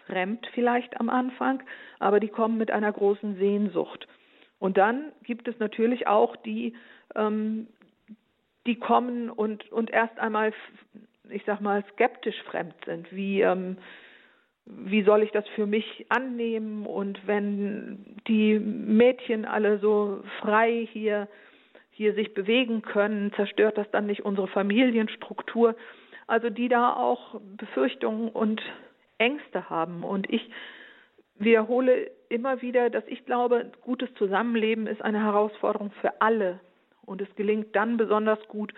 fremd vielleicht am Anfang, aber die kommen mit einer großen Sehnsucht. Und dann gibt es natürlich auch die, ähm, die kommen und, und erst einmal, ich sag mal, skeptisch fremd sind, wie, ähm, wie soll ich das für mich annehmen und wenn die Mädchen alle so frei hier, hier sich bewegen können, zerstört das dann nicht unsere Familienstruktur? Also die da auch Befürchtungen und Ängste haben. Und ich wiederhole immer wieder, dass ich glaube, gutes Zusammenleben ist eine Herausforderung für alle. Und es gelingt dann besonders gut,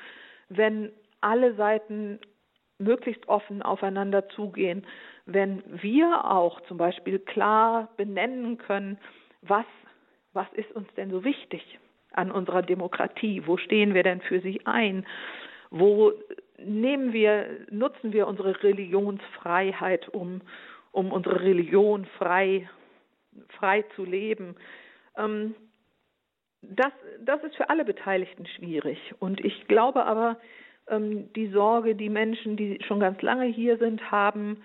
wenn alle Seiten möglichst offen aufeinander zugehen, wenn wir auch zum Beispiel klar benennen können, was, was ist uns denn so wichtig an unserer Demokratie, wo stehen wir denn für sie ein, wo nehmen wir, nutzen wir unsere Religionsfreiheit, um, um unsere Religion frei, frei zu leben. Ähm, das, das ist für alle Beteiligten schwierig. Und ich glaube aber, ähm, die Sorge, die Menschen, die schon ganz lange hier sind, haben,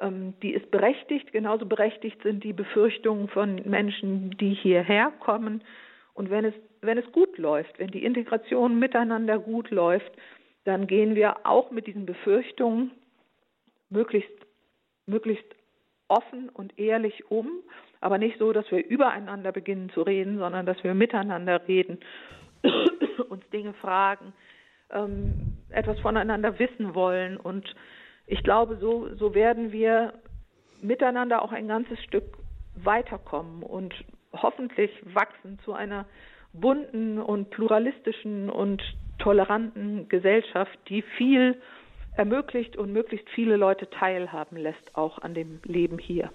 ähm, die ist berechtigt. Genauso berechtigt sind die Befürchtungen von Menschen, die hierher kommen. Und wenn es, wenn es gut läuft, wenn die Integration miteinander gut läuft, dann gehen wir auch mit diesen Befürchtungen möglichst, möglichst offen und ehrlich um, aber nicht so, dass wir übereinander beginnen zu reden, sondern dass wir miteinander reden, uns Dinge fragen, ähm, etwas voneinander wissen wollen. Und ich glaube, so, so werden wir miteinander auch ein ganzes Stück weiterkommen und hoffentlich wachsen zu einer bunten und pluralistischen und toleranten Gesellschaft, die viel ermöglicht und möglichst viele Leute teilhaben lässt, auch an dem Leben hier.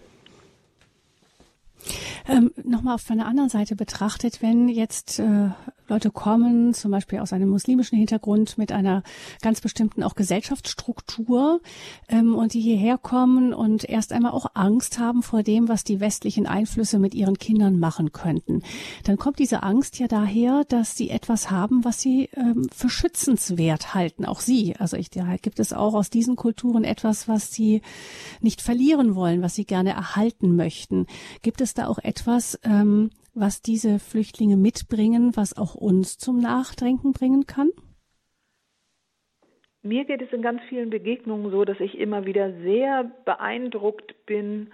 Ähm, Nochmal auf einer anderen Seite betrachtet, wenn jetzt äh, Leute kommen, zum Beispiel aus einem muslimischen Hintergrund mit einer ganz bestimmten auch Gesellschaftsstruktur ähm, und die hierher kommen und erst einmal auch Angst haben vor dem, was die westlichen Einflüsse mit ihren Kindern machen könnten. Dann kommt diese Angst ja daher, dass sie etwas haben, was sie ähm, für schützenswert halten, auch sie. Also ich, da gibt es auch aus diesen Kulturen etwas, was sie nicht verlieren wollen, was sie gerne erhalten möchten. Gibt es da auch etwas, ähm, was diese Flüchtlinge mitbringen, was auch uns zum Nachdenken bringen kann? Mir geht es in ganz vielen Begegnungen so, dass ich immer wieder sehr beeindruckt bin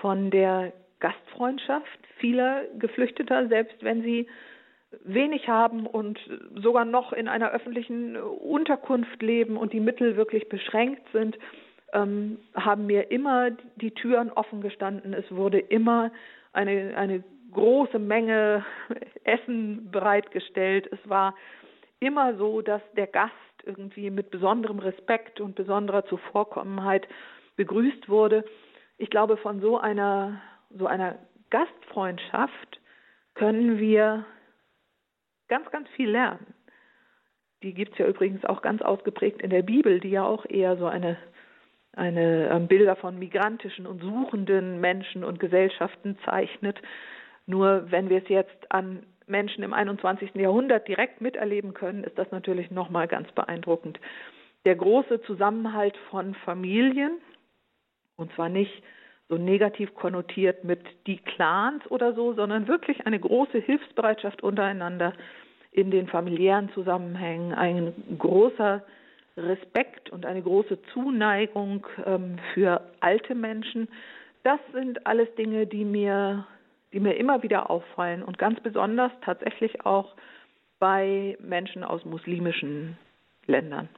von der Gastfreundschaft vieler Geflüchteter, selbst wenn sie wenig haben und sogar noch in einer öffentlichen Unterkunft leben und die Mittel wirklich beschränkt sind, ähm, haben mir immer die Türen offen gestanden. Es wurde immer eine, eine große Menge Essen bereitgestellt. Es war immer so, dass der Gast irgendwie mit besonderem Respekt und besonderer Zuvorkommenheit begrüßt wurde. Ich glaube, von so einer, so einer Gastfreundschaft können wir ganz, ganz viel lernen. Die gibt es ja übrigens auch ganz ausgeprägt in der Bibel, die ja auch eher so eine, eine ähm, Bilder von migrantischen und suchenden Menschen und Gesellschaften zeichnet. Nur wenn wir es jetzt an Menschen im 21. Jahrhundert direkt miterleben können, ist das natürlich nochmal ganz beeindruckend. Der große Zusammenhalt von Familien, und zwar nicht so negativ konnotiert mit die Clans oder so, sondern wirklich eine große Hilfsbereitschaft untereinander in den familiären Zusammenhängen, ein großer Respekt und eine große Zuneigung ähm, für alte Menschen. Das sind alles Dinge, die mir die mir immer wieder auffallen und ganz besonders tatsächlich auch bei Menschen aus muslimischen Ländern.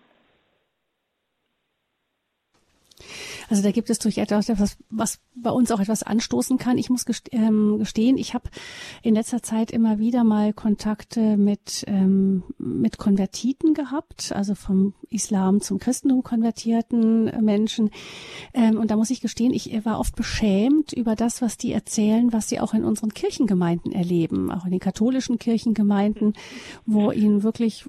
Also da gibt es durch etwas, was bei uns auch etwas anstoßen kann. Ich muss ähm, gestehen, ich habe in letzter Zeit immer wieder mal Kontakte mit, ähm, mit Konvertiten gehabt, also vom Islam zum Christentum konvertierten Menschen. Ähm, und da muss ich gestehen, ich war oft beschämt über das, was die erzählen, was sie auch in unseren Kirchengemeinden erleben, auch in den katholischen Kirchengemeinden, wo ihnen wirklich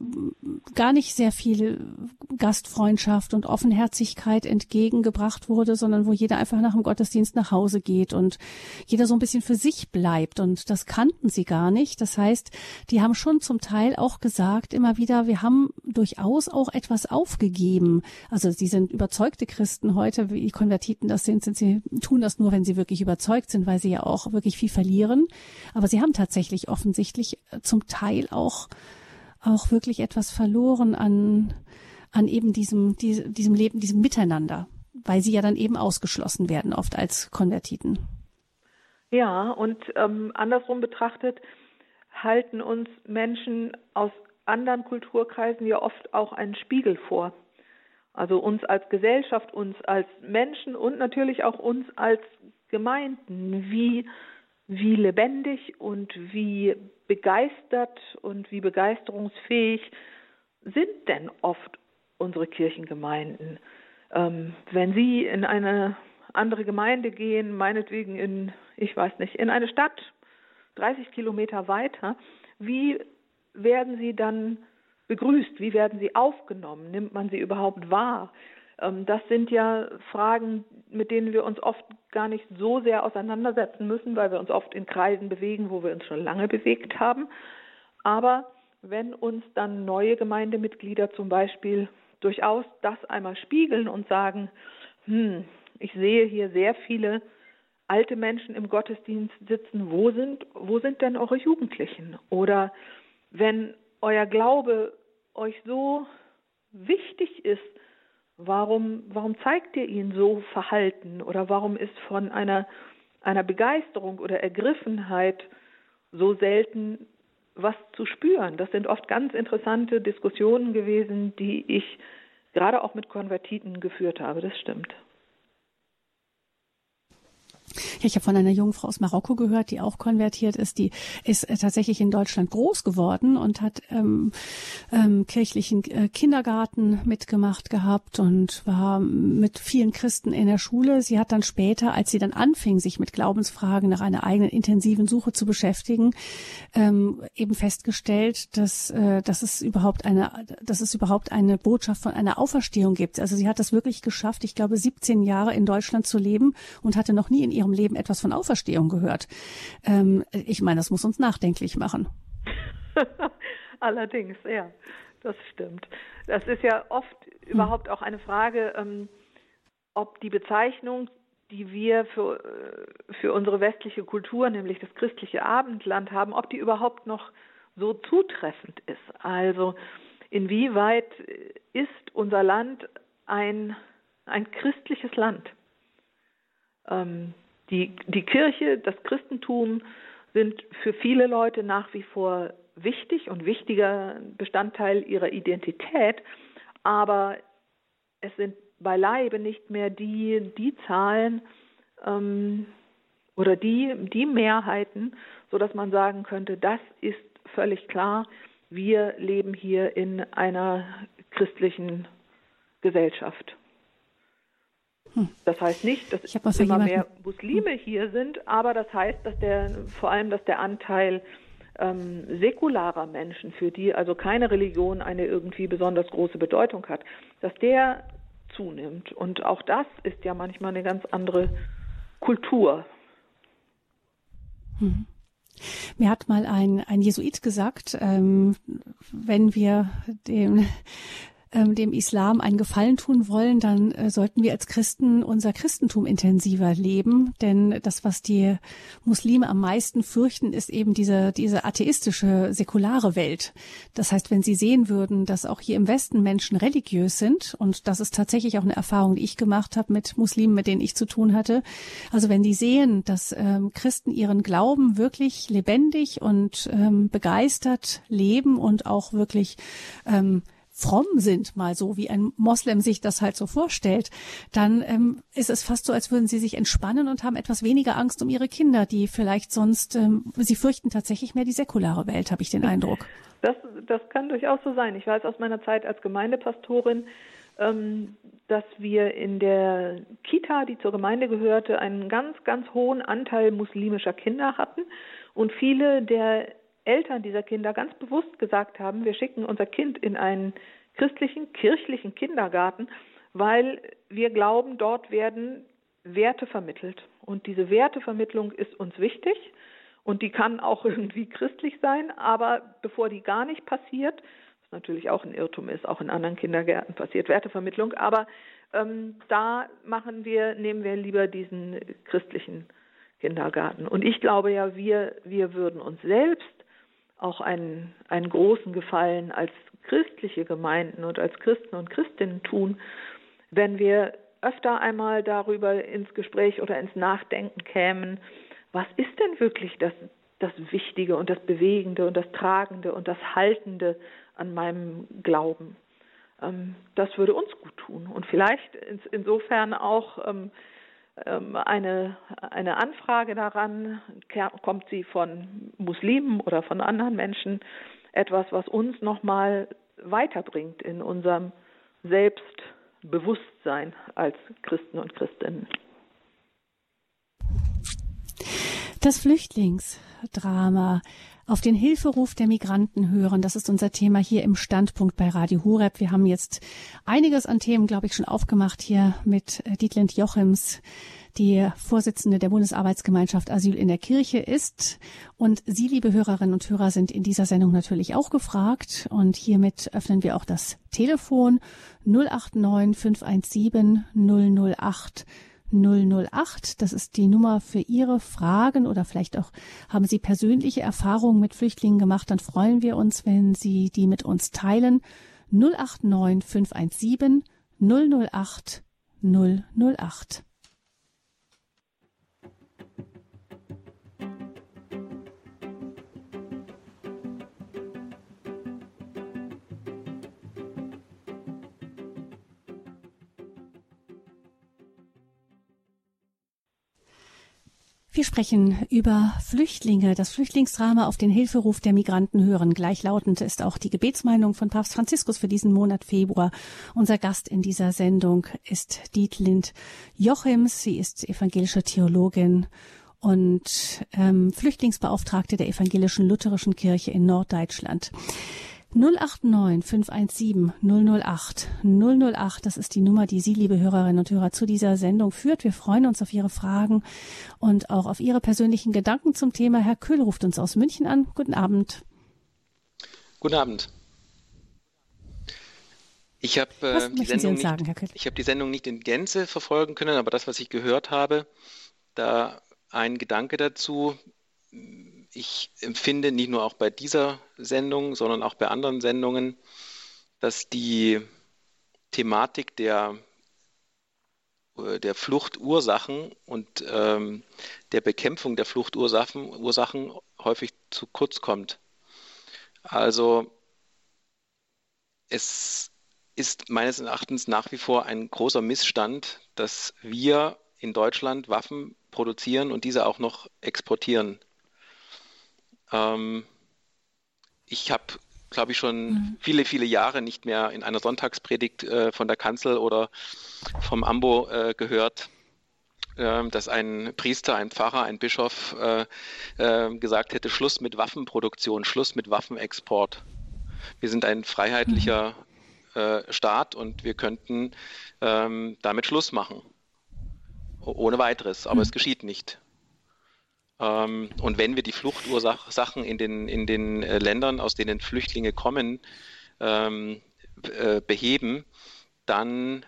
gar nicht sehr viel Gastfreundschaft und Offenherzigkeit entgegengebracht wurde, sondern wo jeder einfach nach dem Gottesdienst nach Hause geht und jeder so ein bisschen für sich bleibt. Und das kannten sie gar nicht. Das heißt, die haben schon zum Teil auch gesagt, immer wieder, wir haben durchaus auch etwas aufgegeben. Also sie sind überzeugte Christen heute, wie die Konvertiten das sind, sind sie, tun das nur, wenn sie wirklich überzeugt sind, weil sie ja auch wirklich viel verlieren. Aber sie haben tatsächlich offensichtlich zum Teil auch, auch wirklich etwas verloren an, an eben diesem, diesem Leben, diesem Miteinander weil sie ja dann eben ausgeschlossen werden, oft als Konvertiten. Ja, und ähm, andersrum betrachtet halten uns Menschen aus anderen Kulturkreisen ja oft auch einen Spiegel vor. Also uns als Gesellschaft, uns als Menschen und natürlich auch uns als Gemeinden, wie, wie lebendig und wie begeistert und wie begeisterungsfähig sind denn oft unsere Kirchengemeinden. Ähm, wenn Sie in eine andere Gemeinde gehen, meinetwegen in, ich weiß nicht, in eine Stadt, 30 Kilometer weiter, wie werden Sie dann begrüßt? Wie werden sie aufgenommen? Nimmt man sie überhaupt wahr? Ähm, das sind ja Fragen, mit denen wir uns oft gar nicht so sehr auseinandersetzen müssen, weil wir uns oft in Kreisen bewegen, wo wir uns schon lange bewegt haben. Aber wenn uns dann neue Gemeindemitglieder zum Beispiel durchaus das einmal spiegeln und sagen, hm, ich sehe hier sehr viele alte Menschen im Gottesdienst sitzen, wo sind, wo sind denn eure Jugendlichen? Oder wenn euer Glaube euch so wichtig ist, warum, warum zeigt ihr ihn so verhalten? Oder warum ist von einer, einer Begeisterung oder Ergriffenheit so selten was zu spüren? Das sind oft ganz interessante Diskussionen gewesen, die ich gerade auch mit Konvertiten geführt habe. Das stimmt. Ich habe von einer jungen Frau aus Marokko gehört, die auch konvertiert ist. Die ist äh, tatsächlich in Deutschland groß geworden und hat ähm, ähm, kirchlichen äh, Kindergarten mitgemacht gehabt und war mit vielen Christen in der Schule. Sie hat dann später, als sie dann anfing, sich mit Glaubensfragen nach einer eigenen intensiven Suche zu beschäftigen, ähm, eben festgestellt, dass, äh, dass es überhaupt eine, dass es überhaupt eine Botschaft von einer Auferstehung gibt. Also sie hat das wirklich geschafft, ich glaube, 17 Jahre in Deutschland zu leben und hatte noch nie in ihrem Leben etwas von Auferstehung gehört. Ähm, ich meine, das muss uns nachdenklich machen. Allerdings, ja, das stimmt. Das ist ja oft hm. überhaupt auch eine Frage, ähm, ob die Bezeichnung, die wir für, äh, für unsere westliche Kultur, nämlich das christliche Abendland haben, ob die überhaupt noch so zutreffend ist. Also inwieweit ist unser Land ein, ein christliches Land? Ähm, die, die Kirche, das Christentum sind für viele Leute nach wie vor wichtig und wichtiger Bestandteil ihrer Identität, aber es sind beileibe nicht mehr die, die Zahlen ähm, oder die, die Mehrheiten, sodass man sagen könnte, das ist völlig klar, wir leben hier in einer christlichen Gesellschaft. Hm. Das heißt nicht, dass immer mehr Muslime hier sind, aber das heißt, dass der vor allem, dass der Anteil ähm, säkularer Menschen, für die also keine Religion eine irgendwie besonders große Bedeutung hat, dass der zunimmt. Und auch das ist ja manchmal eine ganz andere Kultur. Hm. Mir hat mal ein, ein Jesuit gesagt, ähm, wenn wir dem ähm, dem Islam einen Gefallen tun wollen, dann äh, sollten wir als Christen unser Christentum intensiver leben. Denn das, was die Muslime am meisten fürchten, ist eben diese, diese atheistische, säkulare Welt. Das heißt, wenn sie sehen würden, dass auch hier im Westen Menschen religiös sind, und das ist tatsächlich auch eine Erfahrung, die ich gemacht habe mit Muslimen, mit denen ich zu tun hatte. Also wenn die sehen, dass ähm, Christen ihren Glauben wirklich lebendig und ähm, begeistert leben und auch wirklich ähm, fromm sind, mal so wie ein Moslem sich das halt so vorstellt, dann ähm, ist es fast so, als würden sie sich entspannen und haben etwas weniger Angst um ihre Kinder, die vielleicht sonst, ähm, sie fürchten tatsächlich mehr die säkulare Welt, habe ich den Eindruck. Das, das kann durchaus so sein. Ich weiß aus meiner Zeit als Gemeindepastorin, ähm, dass wir in der Kita, die zur Gemeinde gehörte, einen ganz, ganz hohen Anteil muslimischer Kinder hatten und viele der Eltern dieser Kinder ganz bewusst gesagt haben, wir schicken unser Kind in einen christlichen, kirchlichen Kindergarten, weil wir glauben, dort werden Werte vermittelt. Und diese Wertevermittlung ist uns wichtig und die kann auch irgendwie christlich sein, aber bevor die gar nicht passiert, was natürlich auch ein Irrtum ist, auch in anderen Kindergärten passiert Wertevermittlung, aber ähm, da machen wir, nehmen wir lieber diesen christlichen Kindergarten. Und ich glaube ja, wir, wir würden uns selbst auch einen, einen großen Gefallen als christliche Gemeinden und als Christen und Christinnen tun, wenn wir öfter einmal darüber ins Gespräch oder ins Nachdenken kämen, was ist denn wirklich das, das Wichtige und das Bewegende und das Tragende und das Haltende an meinem Glauben. Ähm, das würde uns gut tun und vielleicht insofern auch ähm, eine, eine Anfrage daran, kommt sie von Muslimen oder von anderen Menschen, etwas, was uns nochmal weiterbringt in unserem Selbstbewusstsein als Christen und Christinnen. Das Flüchtlingsdrama auf den Hilferuf der Migranten hören. Das ist unser Thema hier im Standpunkt bei Radio Hureb. Wir haben jetzt einiges an Themen, glaube ich, schon aufgemacht hier mit äh, Dietlind Jochims, die Vorsitzende der Bundesarbeitsgemeinschaft Asyl in der Kirche ist. Und Sie, liebe Hörerinnen und Hörer, sind in dieser Sendung natürlich auch gefragt. Und hiermit öffnen wir auch das Telefon 089 517 008 008. Das ist die Nummer für Ihre Fragen oder vielleicht auch haben Sie persönliche Erfahrungen mit Flüchtlingen gemacht. Dann freuen wir uns, wenn Sie die mit uns teilen. 089 517 008 008. Wir sprechen über Flüchtlinge, das Flüchtlingsdrama auf den Hilferuf der Migranten hören. Gleichlautend ist auch die Gebetsmeinung von Papst Franziskus für diesen Monat Februar. Unser Gast in dieser Sendung ist Dietlind Jochims. Sie ist evangelische Theologin und ähm, Flüchtlingsbeauftragte der evangelischen lutherischen Kirche in Norddeutschland. 089 517 008 008, das ist die Nummer, die Sie, liebe Hörerinnen und Hörer, zu dieser Sendung führt. Wir freuen uns auf Ihre Fragen und auch auf Ihre persönlichen Gedanken zum Thema. Herr Köhl ruft uns aus München an. Guten Abend. Guten Abend. Ich habe äh, die, Sendung sagen, nicht, ich hab die Sendung nicht in Gänze verfolgen können, aber das, was ich gehört habe, da ein Gedanke dazu, ich empfinde nicht nur auch bei dieser Sendung, sondern auch bei anderen Sendungen, dass die Thematik der, äh, der Fluchtursachen und ähm, der Bekämpfung der Fluchtursachen Ursachen häufig zu kurz kommt. Also es ist meines Erachtens nach wie vor ein großer Missstand, dass wir in Deutschland Waffen produzieren und diese auch noch exportieren. Ähm, ich habe, glaube ich, schon mhm. viele, viele Jahre nicht mehr in einer Sonntagspredigt äh, von der Kanzel oder vom Ambo äh, gehört, äh, dass ein Priester, ein Pfarrer, ein Bischof äh, äh, gesagt hätte, Schluss mit Waffenproduktion, Schluss mit Waffenexport. Wir sind ein freiheitlicher mhm. äh, Staat und wir könnten ähm, damit Schluss machen. Ohne weiteres, aber mhm. es geschieht nicht. Ähm, und wenn wir die Fluchtursachen in den, in den äh, Ländern, aus denen Flüchtlinge kommen, ähm, äh, beheben, dann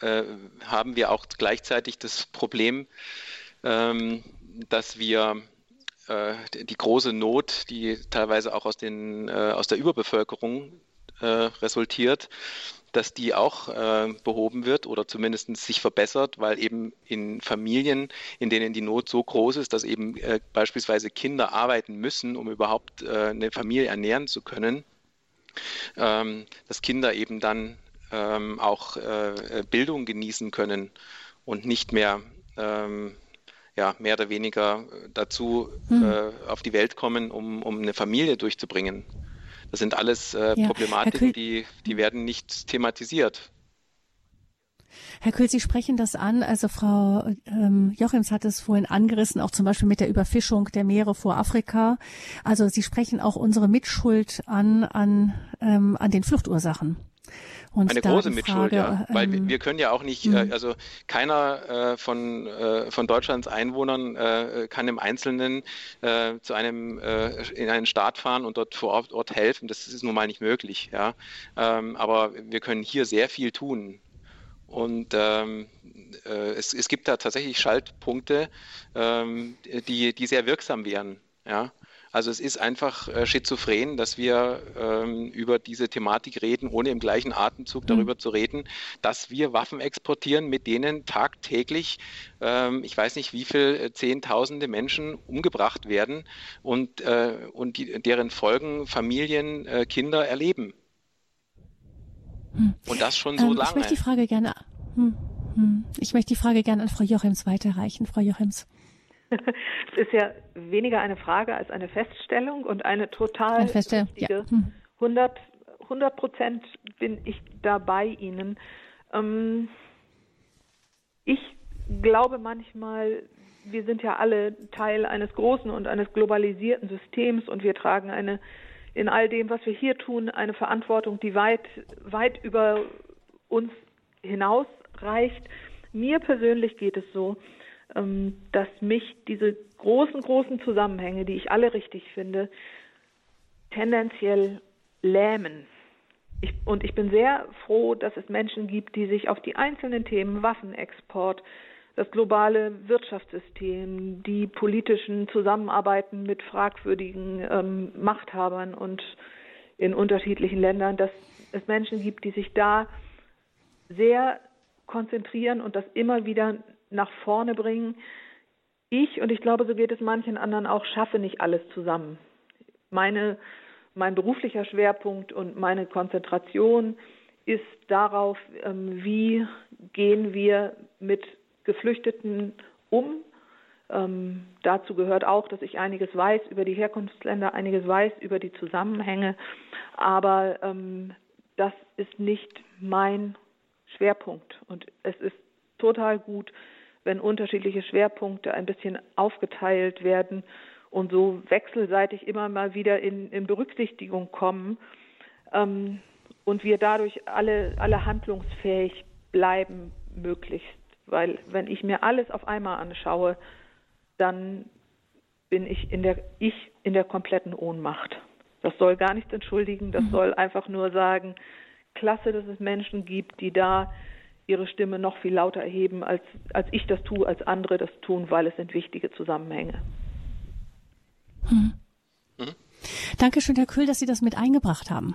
äh, haben wir auch gleichzeitig das Problem, ähm, dass wir die große Not, die teilweise auch aus, den, aus der Überbevölkerung resultiert, dass die auch äh, behoben wird oder zumindest sich verbessert, weil eben in Familien, in denen die Not so groß ist, dass eben äh, beispielsweise Kinder arbeiten müssen, um überhaupt äh, eine Familie ernähren zu können, ähm, dass Kinder eben dann ähm, auch äh, Bildung genießen können und nicht mehr ähm, ja, mehr oder weniger dazu hm. auf die Welt kommen, um, um eine Familie durchzubringen. Das sind alles äh, ja. Problematiken, die, die werden nicht thematisiert. Herr Kühl, Sie sprechen das an. Also Frau ähm, Jochims hat es vorhin angerissen, auch zum Beispiel mit der Überfischung der Meere vor Afrika. Also Sie sprechen auch unsere Mitschuld an, an, ähm, an den Fluchtursachen. Und eine große Mitschuld, ja. Ähm, Weil wir können ja auch nicht, äh, mhm. also keiner äh, von, äh, von Deutschlands Einwohnern äh, kann im Einzelnen äh, zu einem äh, in einen Staat fahren und dort vor Ort, Ort helfen. Das ist nun mal nicht möglich, ja. Ähm, aber wir können hier sehr viel tun. Und ähm, es, es gibt da tatsächlich Schaltpunkte, ähm, die, die sehr wirksam wären. Ja, also es ist einfach äh, schizophren, dass wir ähm, über diese Thematik reden, ohne im gleichen Atemzug mhm. darüber mhm. zu reden, dass wir Waffen exportieren, mit denen tagtäglich, ähm, ich weiß nicht wie viele äh, Zehntausende Menschen umgebracht werden und, äh, und die, deren Folgen Familien, äh, Kinder erleben. Hm. Und das schon so ähm, lange. Ich möchte die Frage gerne, hm, hm. ich möchte die Frage gerne an Frau Jochims weiterreichen. Frau Jochims. Es ist ja weniger eine Frage als eine Feststellung und eine total eine richtige. Ja. 100, hm. 100 Prozent bin ich da bei Ihnen. Ähm, ich glaube manchmal, wir sind ja alle Teil eines großen und eines globalisierten Systems und wir tragen eine in all dem, was wir hier tun, eine Verantwortung, die weit, weit über uns hinausreicht. Mir persönlich geht es so, dass mich diese großen, großen Zusammenhänge, die ich alle richtig finde, tendenziell lähmen. Ich, und ich bin sehr froh, dass es Menschen gibt, die sich auf die einzelnen Themen Waffenexport, das globale Wirtschaftssystem, die politischen Zusammenarbeiten mit fragwürdigen ähm, Machthabern und in unterschiedlichen Ländern, dass es Menschen gibt, die sich da sehr konzentrieren und das immer wieder nach vorne bringen. Ich, und ich glaube, so geht es manchen anderen auch, schaffe nicht alles zusammen. Meine, mein beruflicher Schwerpunkt und meine Konzentration ist darauf, ähm, wie gehen wir mit Geflüchteten um. Ähm, dazu gehört auch, dass ich einiges weiß über die Herkunftsländer, einiges weiß über die Zusammenhänge, aber ähm, das ist nicht mein Schwerpunkt. Und es ist total gut, wenn unterschiedliche Schwerpunkte ein bisschen aufgeteilt werden und so wechselseitig immer mal wieder in, in Berücksichtigung kommen ähm, und wir dadurch alle, alle handlungsfähig bleiben, möglichst. Weil wenn ich mir alles auf einmal anschaue, dann bin ich in der, ich in der kompletten Ohnmacht. Das soll gar nichts entschuldigen, das mhm. soll einfach nur sagen, klasse, dass es Menschen gibt, die da ihre Stimme noch viel lauter erheben, als, als ich das tue, als andere das tun, weil es sind wichtige Zusammenhänge. Hm. Mhm. Dankeschön, Herr Kühl, dass Sie das mit eingebracht haben.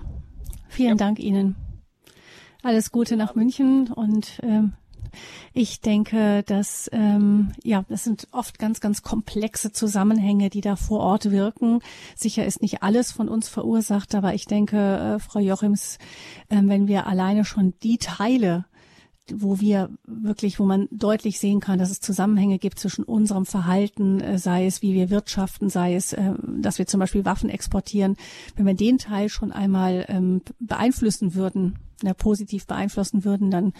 Vielen ja. Dank Ihnen. Alles Gute nach München und ähm, ich denke, dass ähm, ja, das sind oft ganz, ganz komplexe Zusammenhänge, die da vor Ort wirken. Sicher ist nicht alles von uns verursacht, aber ich denke, äh, Frau Jochims, äh, wenn wir alleine schon die Teile wo wir wirklich, wo man deutlich sehen kann, dass es Zusammenhänge gibt zwischen unserem Verhalten, äh, sei es, wie wir wirtschaften, sei es, äh, dass wir zum Beispiel Waffen exportieren. Wenn wir den Teil schon einmal ähm, beeinflussen würden, positiv beeinflussen würden, dann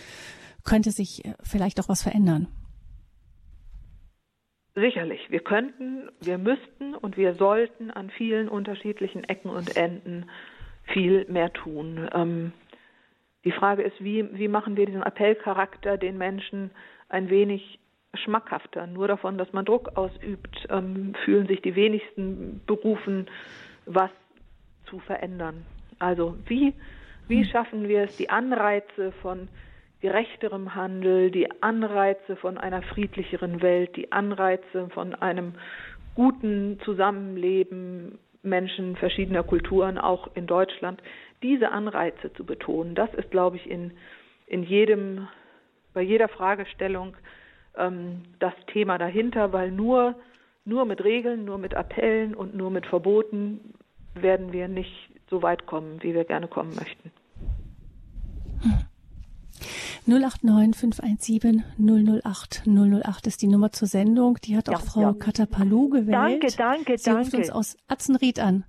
könnte sich äh, vielleicht auch was verändern. Sicherlich. Wir könnten, wir müssten und wir sollten an vielen unterschiedlichen Ecken und Enden viel mehr tun. Ähm, die Frage ist, wie, wie machen wir diesen Appellcharakter den Menschen ein wenig schmackhafter? Nur davon, dass man Druck ausübt, ähm, fühlen sich die wenigsten berufen, was zu verändern. Also wie, wie hm. schaffen wir es, die Anreize von gerechterem Handel, die Anreize von einer friedlicheren Welt, die Anreize von einem guten Zusammenleben Menschen verschiedener Kulturen, auch in Deutschland, diese Anreize zu betonen. Das ist, glaube ich, in, in jedem, bei jeder Fragestellung ähm, das Thema dahinter, weil nur, nur mit Regeln, nur mit Appellen und nur mit Verboten werden wir nicht so weit kommen, wie wir gerne kommen möchten. Hm. 089 517 008 008 ist die Nummer zur Sendung. Die hat auch Frau ja. Katapalou gewählt. Danke, danke, Sie danke. ruft uns aus Atzenried an.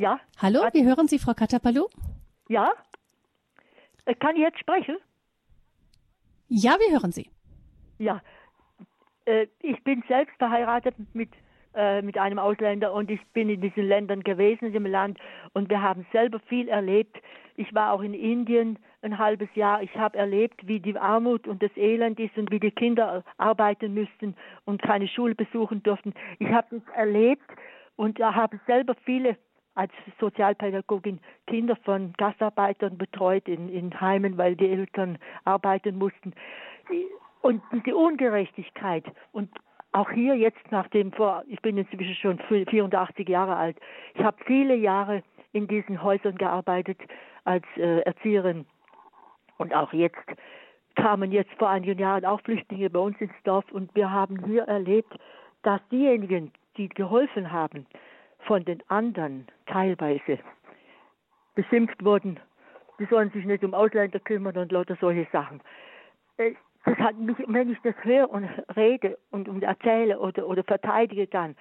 Ja. Hallo, wir hören Sie, Frau Katapalou. Ja. Äh, kann ich jetzt sprechen? Ja, wir hören Sie. Ja. Äh, ich bin selbst verheiratet mit äh, mit einem Ausländer und ich bin in diesen Ländern gewesen, in dem Land und wir haben selber viel erlebt. Ich war auch in Indien ein halbes Jahr. Ich habe erlebt, wie die Armut und das Elend ist und wie die Kinder arbeiten müssten und keine Schule besuchen durften. Ich habe das erlebt und habe selber viele als Sozialpädagogin Kinder von Gastarbeitern betreut in, in Heimen, weil die Eltern arbeiten mussten. Und diese Ungerechtigkeit und auch hier jetzt nach dem vor, ich bin inzwischen schon 84 Jahre alt. Ich habe viele Jahre in diesen Häusern gearbeitet als äh, Erzieherin. Und auch jetzt kamen jetzt vor einigen Jahren auch Flüchtlinge bei uns ins Dorf und wir haben hier erlebt, dass diejenigen, die geholfen haben, von den anderen teilweise beschimpft wurden, die sollen sich nicht um Ausländer kümmern und lauter solche Sachen. Äh, das hat mich, wenn ich das höre und rede und, und erzähle oder, oder verteidige dann,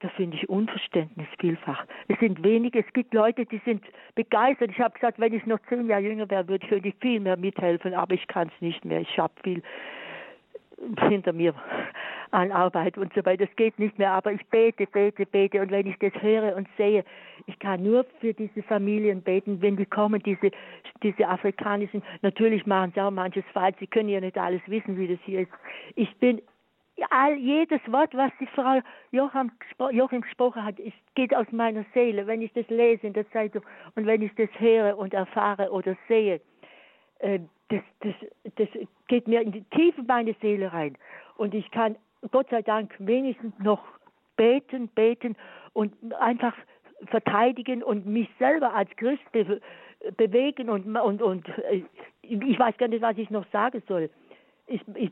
das finde ich Unverständnis vielfach. Es sind wenige, es gibt Leute, die sind begeistert. Ich habe gesagt, wenn ich noch zehn Jahre jünger wäre, würde ich viel mehr mithelfen, aber ich kann es nicht mehr. Ich habe viel. Hinter mir an Arbeit und so weiter. Das geht nicht mehr, aber ich bete, bete, bete. Und wenn ich das höre und sehe, ich kann nur für diese Familien beten, wenn die kommen, diese, diese afrikanischen, natürlich machen sie auch manches falsch, sie können ja nicht alles wissen, wie das hier ist. Ich bin all, jedes Wort, was die Frau Joachim, Joachim gesprochen hat, ist, geht aus meiner Seele. Wenn ich das lese in der Zeitung und wenn ich das höre und erfahre oder sehe, äh, das, das, das geht mir in die Tiefe meiner Seele rein. Und ich kann Gott sei Dank wenigstens noch beten, beten und einfach verteidigen und mich selber als Christ be bewegen und, und, und äh, ich weiß gar nicht, was ich noch sagen soll. Ich, ich,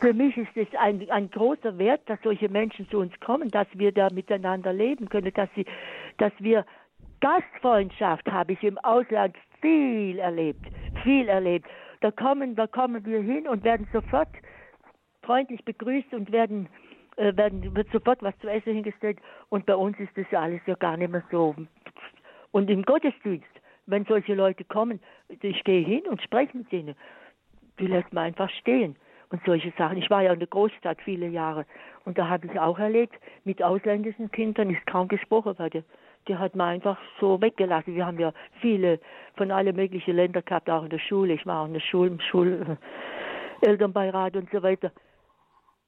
für mich ist es ein, ein großer Wert, dass solche Menschen zu uns kommen, dass wir da miteinander leben können, dass, sie, dass wir Gastfreundschaft habe ich im Ausland viel erlebt, viel erlebt. Da kommen, da kommen wir hin und werden sofort freundlich begrüßt und werden, äh, werden, wird sofort was zu essen hingestellt. Und bei uns ist das alles ja gar nicht mehr so. Und im Gottesdienst, wenn solche Leute kommen, ich gehe hin und spreche mit denen. Die lässt man einfach stehen und solche Sachen. Ich war ja in der Großstadt viele Jahre und da habe ich auch erlebt, mit ausländischen Kindern ist kaum gesprochen worden. Die hat man einfach so weggelassen. Wir haben ja viele von allen möglichen Ländern gehabt, auch in der Schule. Ich war auch in der Schule, im Schul Elternbeirat und so weiter.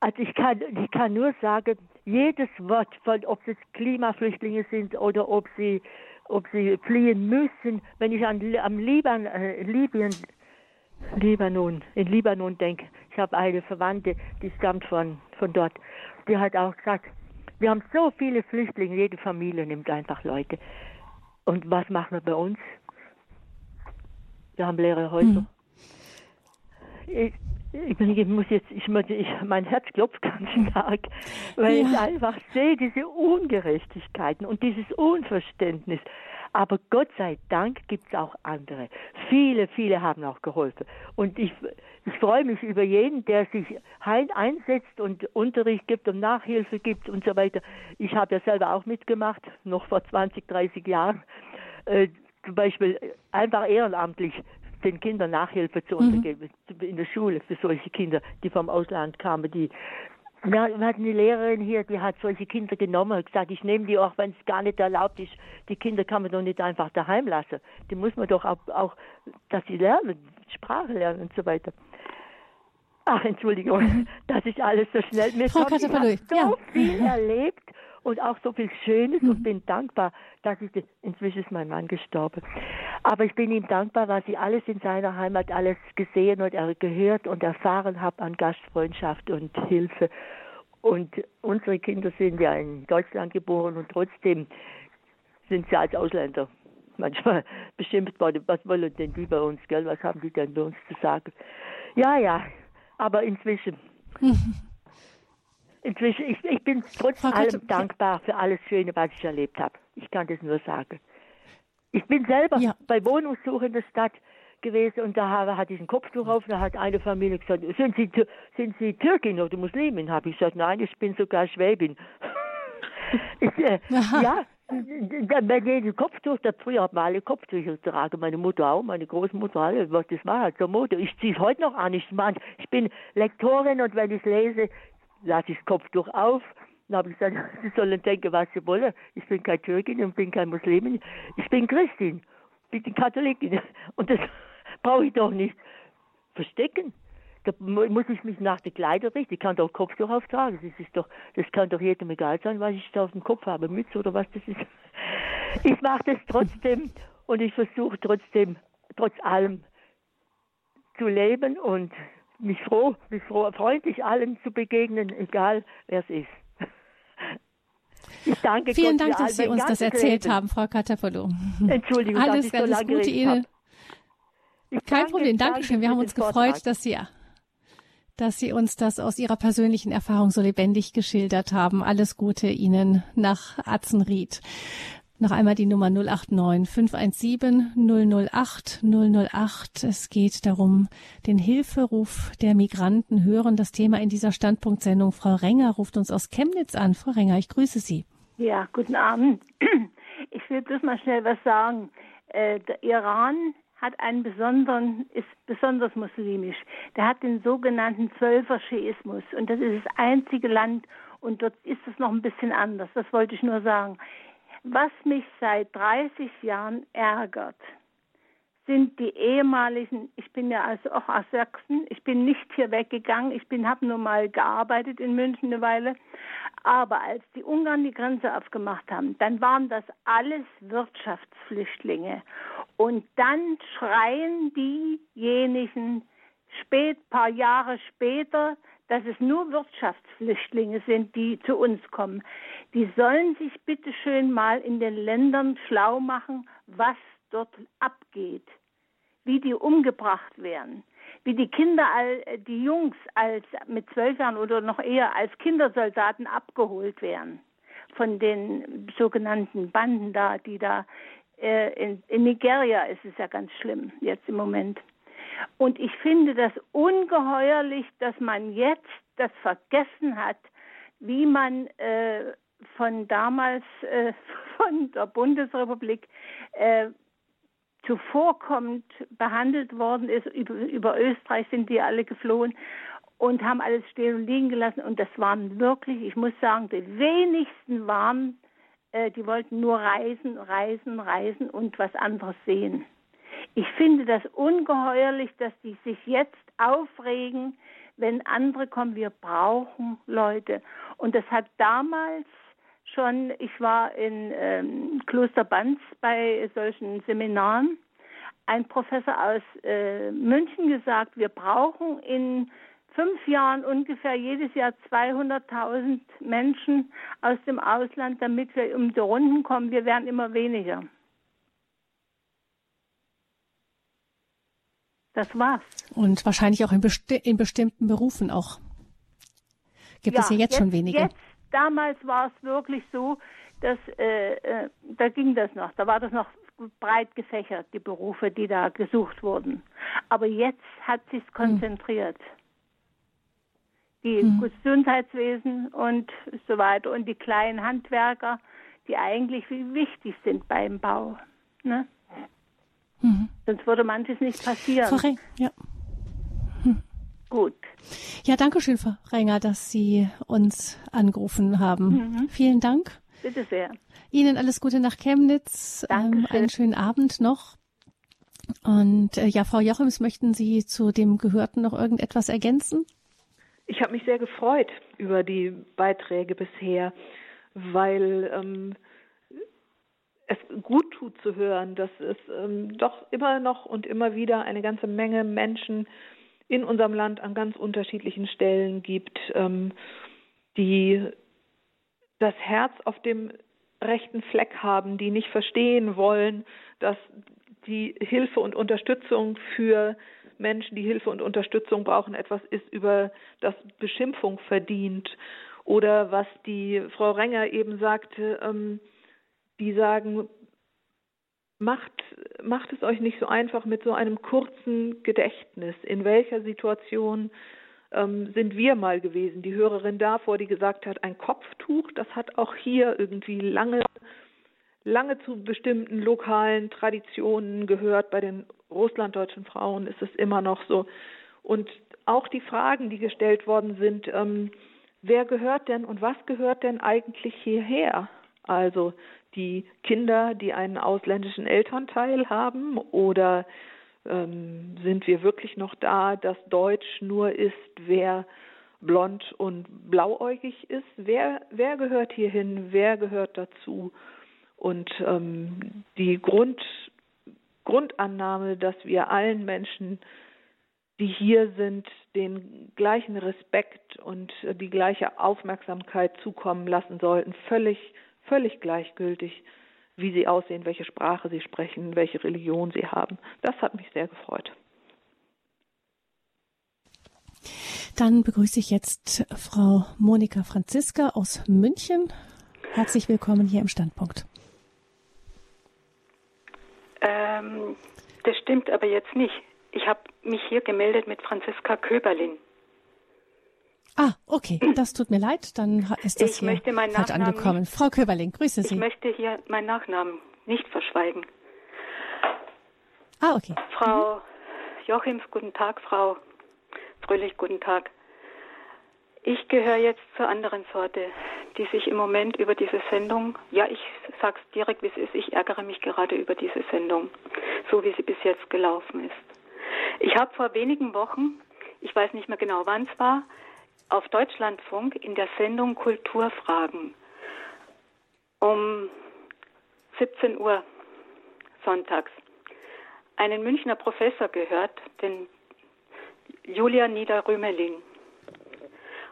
Also ich kann, ich kann nur sagen, jedes Wort, von, ob es Klimaflüchtlinge sind oder ob sie, ob sie fliehen müssen, wenn ich an am Liban, äh, Libyen, Libanon, in Libanon denke, ich habe eine Verwandte, die stammt von, von dort, die hat auch gesagt, wir haben so viele Flüchtlinge, jede Familie nimmt einfach Leute. Und was machen wir bei uns? Wir haben leere Häuser. Hm. Ich, ich, ich, muss jetzt, ich, ich, mein Herz klopft ganz stark, weil ja. ich einfach sehe diese Ungerechtigkeiten und dieses Unverständnis. Aber Gott sei Dank gibt es auch andere. Viele, viele haben auch geholfen. Und ich, ich freue mich über jeden, der sich einsetzt und Unterricht gibt und Nachhilfe gibt und so weiter. Ich habe ja selber auch mitgemacht, noch vor 20, 30 Jahren. Äh, zum Beispiel einfach ehrenamtlich den Kindern Nachhilfe zu mhm. untergeben in der Schule für solche Kinder, die vom Ausland kamen, die ja, wir hatten eine Lehrerin hier, die hat solche Kinder genommen und gesagt, ich nehme die auch, wenn es gar nicht erlaubt ist. Die Kinder kann man doch nicht einfach daheim lassen. Die muss man doch auch, auch dass sie lernen, Sprache lernen und so weiter. Ach, Entschuldigung, mhm. das ist alles so schnell. Mir Frau kommt, ich habe so ja. viel erlebt und auch so viel Schönes mhm. und bin dankbar, dass ich, inzwischen ist mein Mann gestorben, aber ich bin ihm dankbar, was ich alles in seiner Heimat alles gesehen und gehört und erfahren habe an Gastfreundschaft und Hilfe. Und unsere Kinder sind ja in Deutschland geboren und trotzdem sind sie als Ausländer manchmal beschimpft worden. Was wollen denn die bei uns, gell? Was haben die denn bei uns zu sagen? Ja, ja, aber inzwischen inzwischen, ich, ich bin trotz Frau allem Gott, dankbar für alles Schöne, was ich erlebt habe. Ich kann das nur sagen. Ich bin selber ja. bei Wohnungssuche in der Stadt gewesen und da hatte ich ein Kopftuch auf und da hat eine Familie gesagt, sind Sie, sind Sie Türkin oder Muslimin? Habe ich gesagt, nein, ich bin sogar Schwäbin. ich, äh, ja, bei jedem Kopftuch, das früher hat man alle Kopftücher getragen, meine Mutter auch, meine Großmutter alle, das war halt so Mode. Ich ziehe es heute noch an, ich, mein, ich bin Lektorin und wenn ich lese, lasse ich das Kopftuch auf. Dann habe ich gesagt, Sie sollen denken, was Sie wollen. Ich bin kein Türkin und bin kein Muslimin. Ich bin Christin. Ich bin Katholikin. Und das brauche ich doch nicht verstecken. Da muss ich mich nach der Kleider richten. Ich kann doch Kopftuch auftragen. Das ist doch, das kann doch jedem egal sein, was ich da auf dem Kopf habe, Mütze oder was das ist. Ich mache das trotzdem und ich versuche trotzdem, trotz allem zu leben und mich froh, mich froh, freundlich allen zu begegnen, egal wer es ist. Ich danke Vielen Gott Dank, dass Sie uns das erzählt Leben. haben, Frau Katapolo. Entschuldigung, alles, dass ich so Gute Ihnen. Kein danke, Problem, Dankeschön. Wir haben uns gefreut, dass Sie, dass Sie uns das aus Ihrer persönlichen Erfahrung so lebendig geschildert haben. Alles Gute Ihnen nach Atzenried. Noch einmal die Nummer 089 517 008 008. Es geht darum, den Hilferuf der Migranten hören. Das Thema in dieser Standpunktsendung. Frau Renger ruft uns aus Chemnitz an. Frau Renger, ich grüße Sie. Ja, guten Abend. Ich will bloß mal schnell was sagen. Äh, der Iran hat einen besonderen, ist besonders muslimisch. Der hat den sogenannten Zwölfer-Scheismus. Und das ist das einzige Land, und dort ist es noch ein bisschen anders. Das wollte ich nur sagen. Was mich seit 30 Jahren ärgert, sind die ehemaligen, ich bin ja also auch aus Sachsen, ich bin nicht hier weggegangen, ich habe nur mal gearbeitet in München eine Weile, aber als die Ungarn die Grenze aufgemacht haben, dann waren das alles Wirtschaftsflüchtlinge. Und dann schreien diejenigen spät, paar Jahre später, dass es nur Wirtschaftsflüchtlinge sind, die zu uns kommen. Die sollen sich bitte schön mal in den Ländern schlau machen, was dort abgeht wie die umgebracht werden, wie die Kinder, die Jungs als mit zwölf Jahren oder noch eher als Kindersoldaten abgeholt werden von den sogenannten Banden da, die da äh, in, in Nigeria ist es ja ganz schlimm jetzt im Moment. Und ich finde das ungeheuerlich, dass man jetzt das vergessen hat, wie man äh, von damals äh, von der Bundesrepublik äh, zuvorkommend behandelt worden ist. Über, über Österreich sind die alle geflohen und haben alles stehen und liegen gelassen. Und das waren wirklich, ich muss sagen, die wenigsten waren, äh, die wollten nur reisen, reisen, reisen und was anderes sehen. Ich finde das ungeheuerlich, dass die sich jetzt aufregen, wenn andere kommen. Wir brauchen Leute. Und das hat damals schon, ich war in ähm, Kloster Banz bei solchen Seminaren, ein Professor aus äh, München gesagt, wir brauchen in fünf Jahren ungefähr jedes Jahr 200.000 Menschen aus dem Ausland, damit wir um die Runden kommen. Wir werden immer weniger. Das war's. Und wahrscheinlich auch in, besti in bestimmten Berufen auch. Gibt ja, es ja jetzt, jetzt schon weniger. Jetzt damals war es wirklich so, dass äh, äh, da ging das noch, da war das noch breit gefächert, die Berufe, die da gesucht wurden. Aber jetzt hat sich hm. konzentriert. Die hm. Gesundheitswesen und so weiter und die kleinen Handwerker, die eigentlich wichtig sind beim Bau. Ne? Mhm. Sonst würde manches nicht passieren. Frau ja. Gut. Ja, danke schön, Frau Renger, dass Sie uns angerufen haben. Mhm. Vielen Dank. Bitte sehr. Ihnen alles Gute nach Chemnitz. Ähm, einen schönen Abend noch. Und äh, ja, Frau Jochims, möchten Sie zu dem Gehörten noch irgendetwas ergänzen? Ich habe mich sehr gefreut über die Beiträge bisher, weil ähm, es gut tut zu hören, dass es ähm, doch immer noch und immer wieder eine ganze Menge Menschen in unserem Land an ganz unterschiedlichen Stellen gibt, ähm, die das Herz auf dem rechten Fleck haben, die nicht verstehen wollen, dass die Hilfe und Unterstützung für Menschen, die Hilfe und Unterstützung brauchen, etwas ist, über das Beschimpfung verdient. Oder was die Frau Renger eben sagte, ähm, die sagen, macht, macht es euch nicht so einfach mit so einem kurzen Gedächtnis. In welcher Situation ähm, sind wir mal gewesen? Die Hörerin davor, die gesagt hat, ein Kopftuch, das hat auch hier irgendwie lange, lange zu bestimmten lokalen Traditionen gehört. Bei den russlanddeutschen Frauen ist es immer noch so. Und auch die Fragen, die gestellt worden sind, ähm, wer gehört denn und was gehört denn eigentlich hierher? Also die Kinder, die einen ausländischen Elternteil haben oder ähm, sind wir wirklich noch da, dass Deutsch nur ist, wer blond und blauäugig ist? Wer, wer gehört hierhin? Wer gehört dazu? Und ähm, die Grund, Grundannahme, dass wir allen Menschen, die hier sind, den gleichen Respekt und die gleiche Aufmerksamkeit zukommen lassen sollten, völlig völlig gleichgültig, wie sie aussehen, welche Sprache sie sprechen, welche Religion sie haben. Das hat mich sehr gefreut. Dann begrüße ich jetzt Frau Monika Franziska aus München. Herzlich willkommen hier im Standpunkt. Ähm, das stimmt aber jetzt nicht. Ich habe mich hier gemeldet mit Franziska Köberlin. Ah, okay, das tut mir leid, dann ist das ich hier möchte meinen falsch Nachnamen angekommen. Frau Köberling, grüße Sie. Ich möchte hier meinen Nachnamen nicht verschweigen. Ah, okay. Frau mhm. Jochims, guten Tag, Frau Fröhlich, guten Tag. Ich gehöre jetzt zur anderen Sorte, die sich im Moment über diese Sendung, ja, ich sag's direkt, wie es ist, ich ärgere mich gerade über diese Sendung, so wie sie bis jetzt gelaufen ist. Ich habe vor wenigen Wochen, ich weiß nicht mehr genau wann es war, auf Deutschlandfunk in der Sendung Kulturfragen um 17 Uhr sonntags einen Münchner Professor gehört, den Julian Niederrümelin.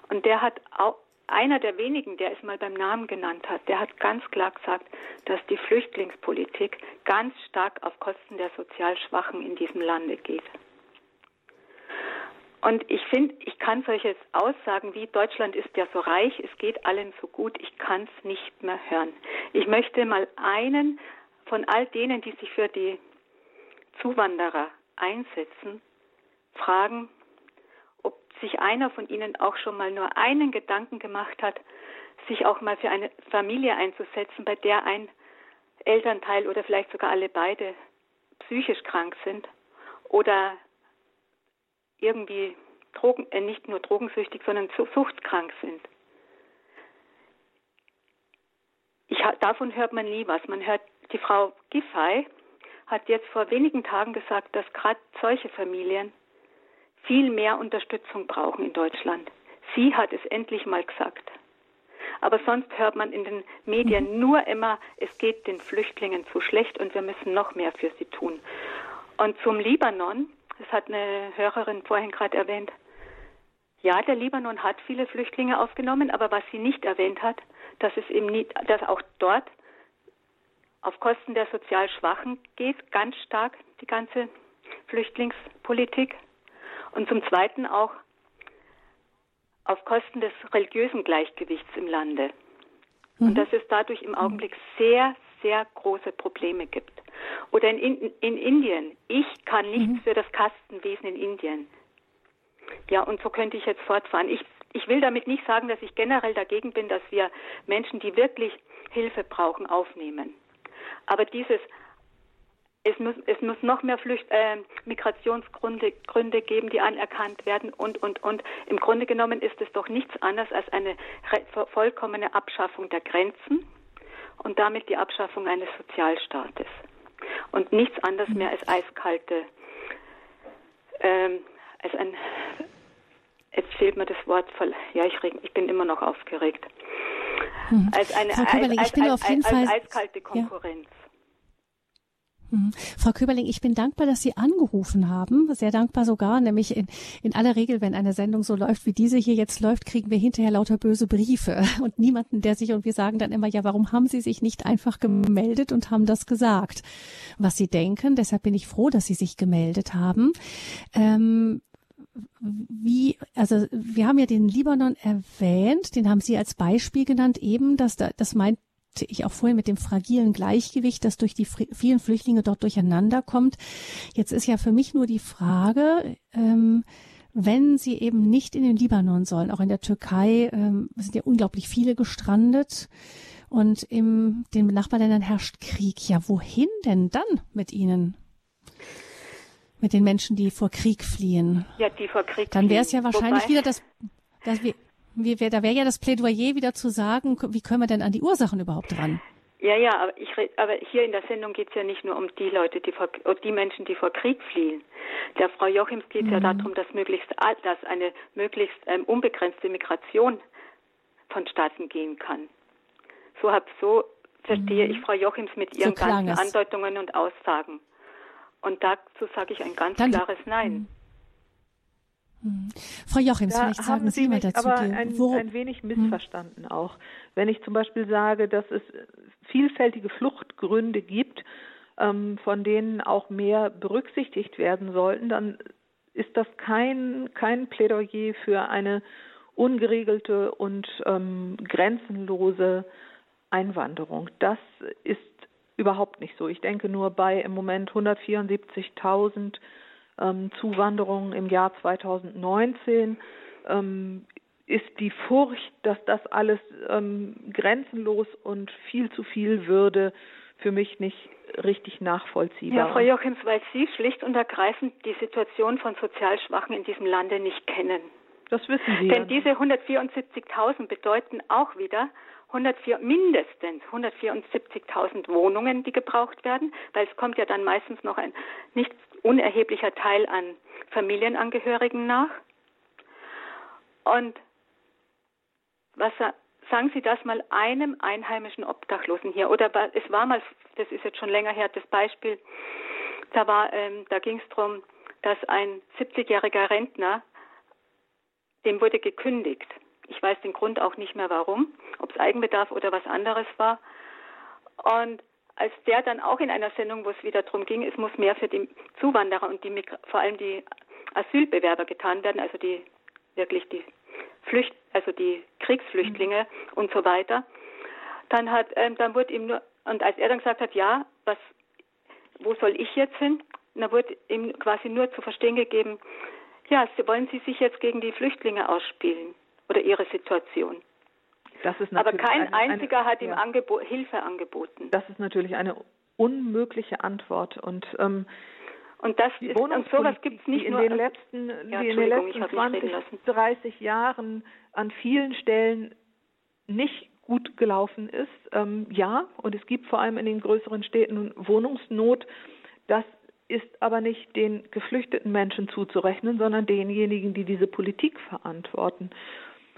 Und der hat auch, einer der wenigen, der es mal beim Namen genannt hat, der hat ganz klar gesagt, dass die Flüchtlingspolitik ganz stark auf Kosten der sozial Schwachen in diesem Lande geht. Und ich finde, ich kann solche Aussagen wie Deutschland ist ja so reich, es geht allen so gut, ich kann es nicht mehr hören. Ich möchte mal einen von all denen, die sich für die Zuwanderer einsetzen, fragen, ob sich einer von ihnen auch schon mal nur einen Gedanken gemacht hat, sich auch mal für eine Familie einzusetzen, bei der ein Elternteil oder vielleicht sogar alle beide psychisch krank sind oder irgendwie Drogen, äh, nicht nur drogensüchtig, sondern suchtkrank sind. Ich, davon hört man nie was. Man hört, die Frau Giffey hat jetzt vor wenigen Tagen gesagt, dass gerade solche Familien viel mehr Unterstützung brauchen in Deutschland. Sie hat es endlich mal gesagt. Aber sonst hört man in den Medien mhm. nur immer, es geht den Flüchtlingen zu schlecht und wir müssen noch mehr für sie tun. Und zum Libanon, das hat eine Hörerin vorhin gerade erwähnt, ja, der Libanon hat viele Flüchtlinge aufgenommen, aber was sie nicht erwähnt hat, dass es eben nicht, dass auch dort auf Kosten der sozial Schwachen geht, ganz stark die ganze Flüchtlingspolitik. Und zum Zweiten auch auf Kosten des religiösen Gleichgewichts im Lande. Mhm. Und dass es dadurch im Augenblick sehr, sehr große Probleme gibt. Oder in, in, in Indien. Ich kann nichts mhm. für das Kastenwesen in Indien. Ja, und so könnte ich jetzt fortfahren. Ich, ich will damit nicht sagen, dass ich generell dagegen bin, dass wir Menschen, die wirklich Hilfe brauchen, aufnehmen. Aber dieses, es muss, es muss noch mehr Flücht, äh, Migrationsgründe Gründe geben, die anerkannt werden und, und, und. Im Grunde genommen ist es doch nichts anderes als eine vollkommene Abschaffung der Grenzen und damit die Abschaffung eines Sozialstaates. Und nichts anderes mehr als eiskalte, ähm, als ein, jetzt fehlt mir das Wort voll, ja, ich, reg, ich bin immer noch aufgeregt. Hm. Als eine als, als, als, als, eiskalte Konkurrenz. Ja. Mhm. Frau Köberling, ich bin dankbar, dass Sie angerufen haben. Sehr dankbar sogar, nämlich in, in aller Regel, wenn eine Sendung so läuft, wie diese hier jetzt läuft, kriegen wir hinterher lauter böse Briefe und niemanden, der sich, und wir sagen dann immer, ja, warum haben Sie sich nicht einfach gemeldet und haben das gesagt, was Sie denken. Deshalb bin ich froh, dass Sie sich gemeldet haben. Ähm, wie, also wir haben ja den Libanon erwähnt, den haben Sie als Beispiel genannt, eben, dass da, das meint ich auch vorhin mit dem fragilen Gleichgewicht, das durch die vielen Flüchtlinge dort durcheinander kommt. Jetzt ist ja für mich nur die Frage, ähm, wenn sie eben nicht in den Libanon sollen, auch in der Türkei ähm, sind ja unglaublich viele gestrandet und in den Nachbarländern herrscht Krieg. Ja, wohin denn dann mit ihnen? Mit den Menschen, die vor Krieg fliehen. Ja, die vor Krieg Dann wäre es ja wahrscheinlich wieder das, dass wir, wie wär, da wäre ja das Plädoyer wieder zu sagen, wie können wir denn an die Ursachen überhaupt ran? Ja, ja, aber, ich, aber hier in der Sendung geht es ja nicht nur um die Leute, die vor, die Menschen, die vor Krieg fliehen. Der Frau Jochims geht es mhm. ja darum, dass möglichst, dass eine möglichst ähm, unbegrenzte Migration vonstatten gehen kann. So hab, so verstehe mhm. ich Frau Jochims mit ihren so ganzen Andeutungen und Aussagen. Und dazu sage ich ein ganz Dann, klares Nein. Hm. Frau Jochims, da vielleicht sagen Sie, Sie mal dazu. Aber ein, ein, wenig hm. missverstanden hm. auch. Wenn ich zum Beispiel sage, dass es vielfältige Fluchtgründe gibt, ähm, von denen auch mehr berücksichtigt werden sollten, dann ist das kein, kein Plädoyer für eine ungeregelte und ähm, grenzenlose Einwanderung. Das ist überhaupt nicht so. Ich denke nur bei im Moment 174.000 ähm, Zuwanderung im Jahr 2019 ähm, ist die Furcht, dass das alles ähm, grenzenlos und viel zu viel würde, für mich nicht richtig nachvollziehbar. Ja, Frau Jochims, weil Sie schlicht und ergreifend die Situation von sozial Schwachen in diesem Lande nicht kennen. Das wissen Sie. Denn ja. diese 174.000 bedeuten auch wieder 104, mindestens 174.000 Wohnungen, die gebraucht werden, weil es kommt ja dann meistens noch ein nicht unerheblicher Teil an Familienangehörigen nach. Und was sagen Sie das mal einem einheimischen Obdachlosen hier? Oder es war mal, das ist jetzt schon länger her, das Beispiel, da war, ähm, da ging es darum, dass ein 70-jähriger Rentner, dem wurde gekündigt. Ich weiß den Grund auch nicht mehr warum, ob es Eigenbedarf oder was anderes war. Und als der dann auch in einer Sendung, wo es wieder darum ging, es muss mehr für die Zuwanderer und die vor allem die Asylbewerber getan werden, also die wirklich die Flücht, also die Kriegsflüchtlinge mhm. und so weiter. Dann hat, ähm, dann wurde ihm nur, und als er dann gesagt hat, ja, was, wo soll ich jetzt hin? dann wurde ihm quasi nur zu verstehen gegeben, ja, wollen Sie sich jetzt gegen die Flüchtlinge ausspielen oder ihre Situation? Aber kein eine, einziger eine, hat ihm ja. Angebo Hilfe angeboten. Das ist natürlich eine unmögliche Antwort und ähm, und das ist, und sowas gibt es nicht in nur den letzten, ja, die in den letzten 20, 30 Jahren an vielen Stellen nicht gut gelaufen ist. Ähm, ja, und es gibt vor allem in den größeren Städten Wohnungsnot. Das ist aber nicht den geflüchteten Menschen zuzurechnen, sondern denjenigen, die diese Politik verantworten.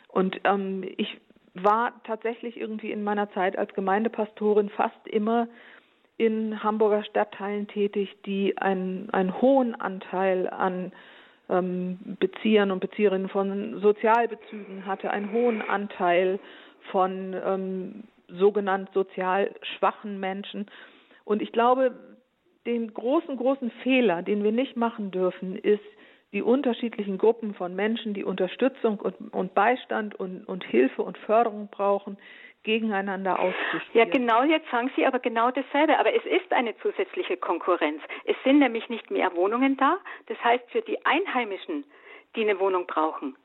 Und ähm, ich war tatsächlich irgendwie in meiner Zeit als Gemeindepastorin fast immer in Hamburger Stadtteilen tätig, die einen, einen hohen Anteil an ähm, Beziehern und Bezieherinnen von Sozialbezügen hatte, einen hohen Anteil von ähm, sogenannt sozial schwachen Menschen. Und ich glaube, den großen, großen Fehler, den wir nicht machen dürfen, ist, die unterschiedlichen Gruppen von Menschen, die Unterstützung und, und Beistand und, und Hilfe und Förderung brauchen, gegeneinander auszuspielen. Ja, genau jetzt sagen Sie aber genau dasselbe. Aber es ist eine zusätzliche Konkurrenz. Es sind nämlich nicht mehr Wohnungen da. Das heißt, für die Einheimischen, die eine Wohnung brauchen,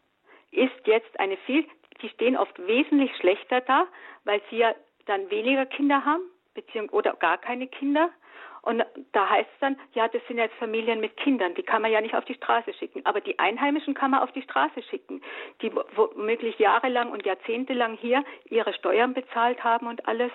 ist jetzt eine viel, die stehen oft wesentlich schlechter da, weil sie ja dann weniger Kinder haben, beziehungsweise oder gar keine Kinder und da heißt es dann, ja, das sind jetzt Familien mit Kindern, die kann man ja nicht auf die Straße schicken. Aber die Einheimischen kann man auf die Straße schicken, die womöglich jahrelang und jahrzehntelang hier ihre Steuern bezahlt haben und alles.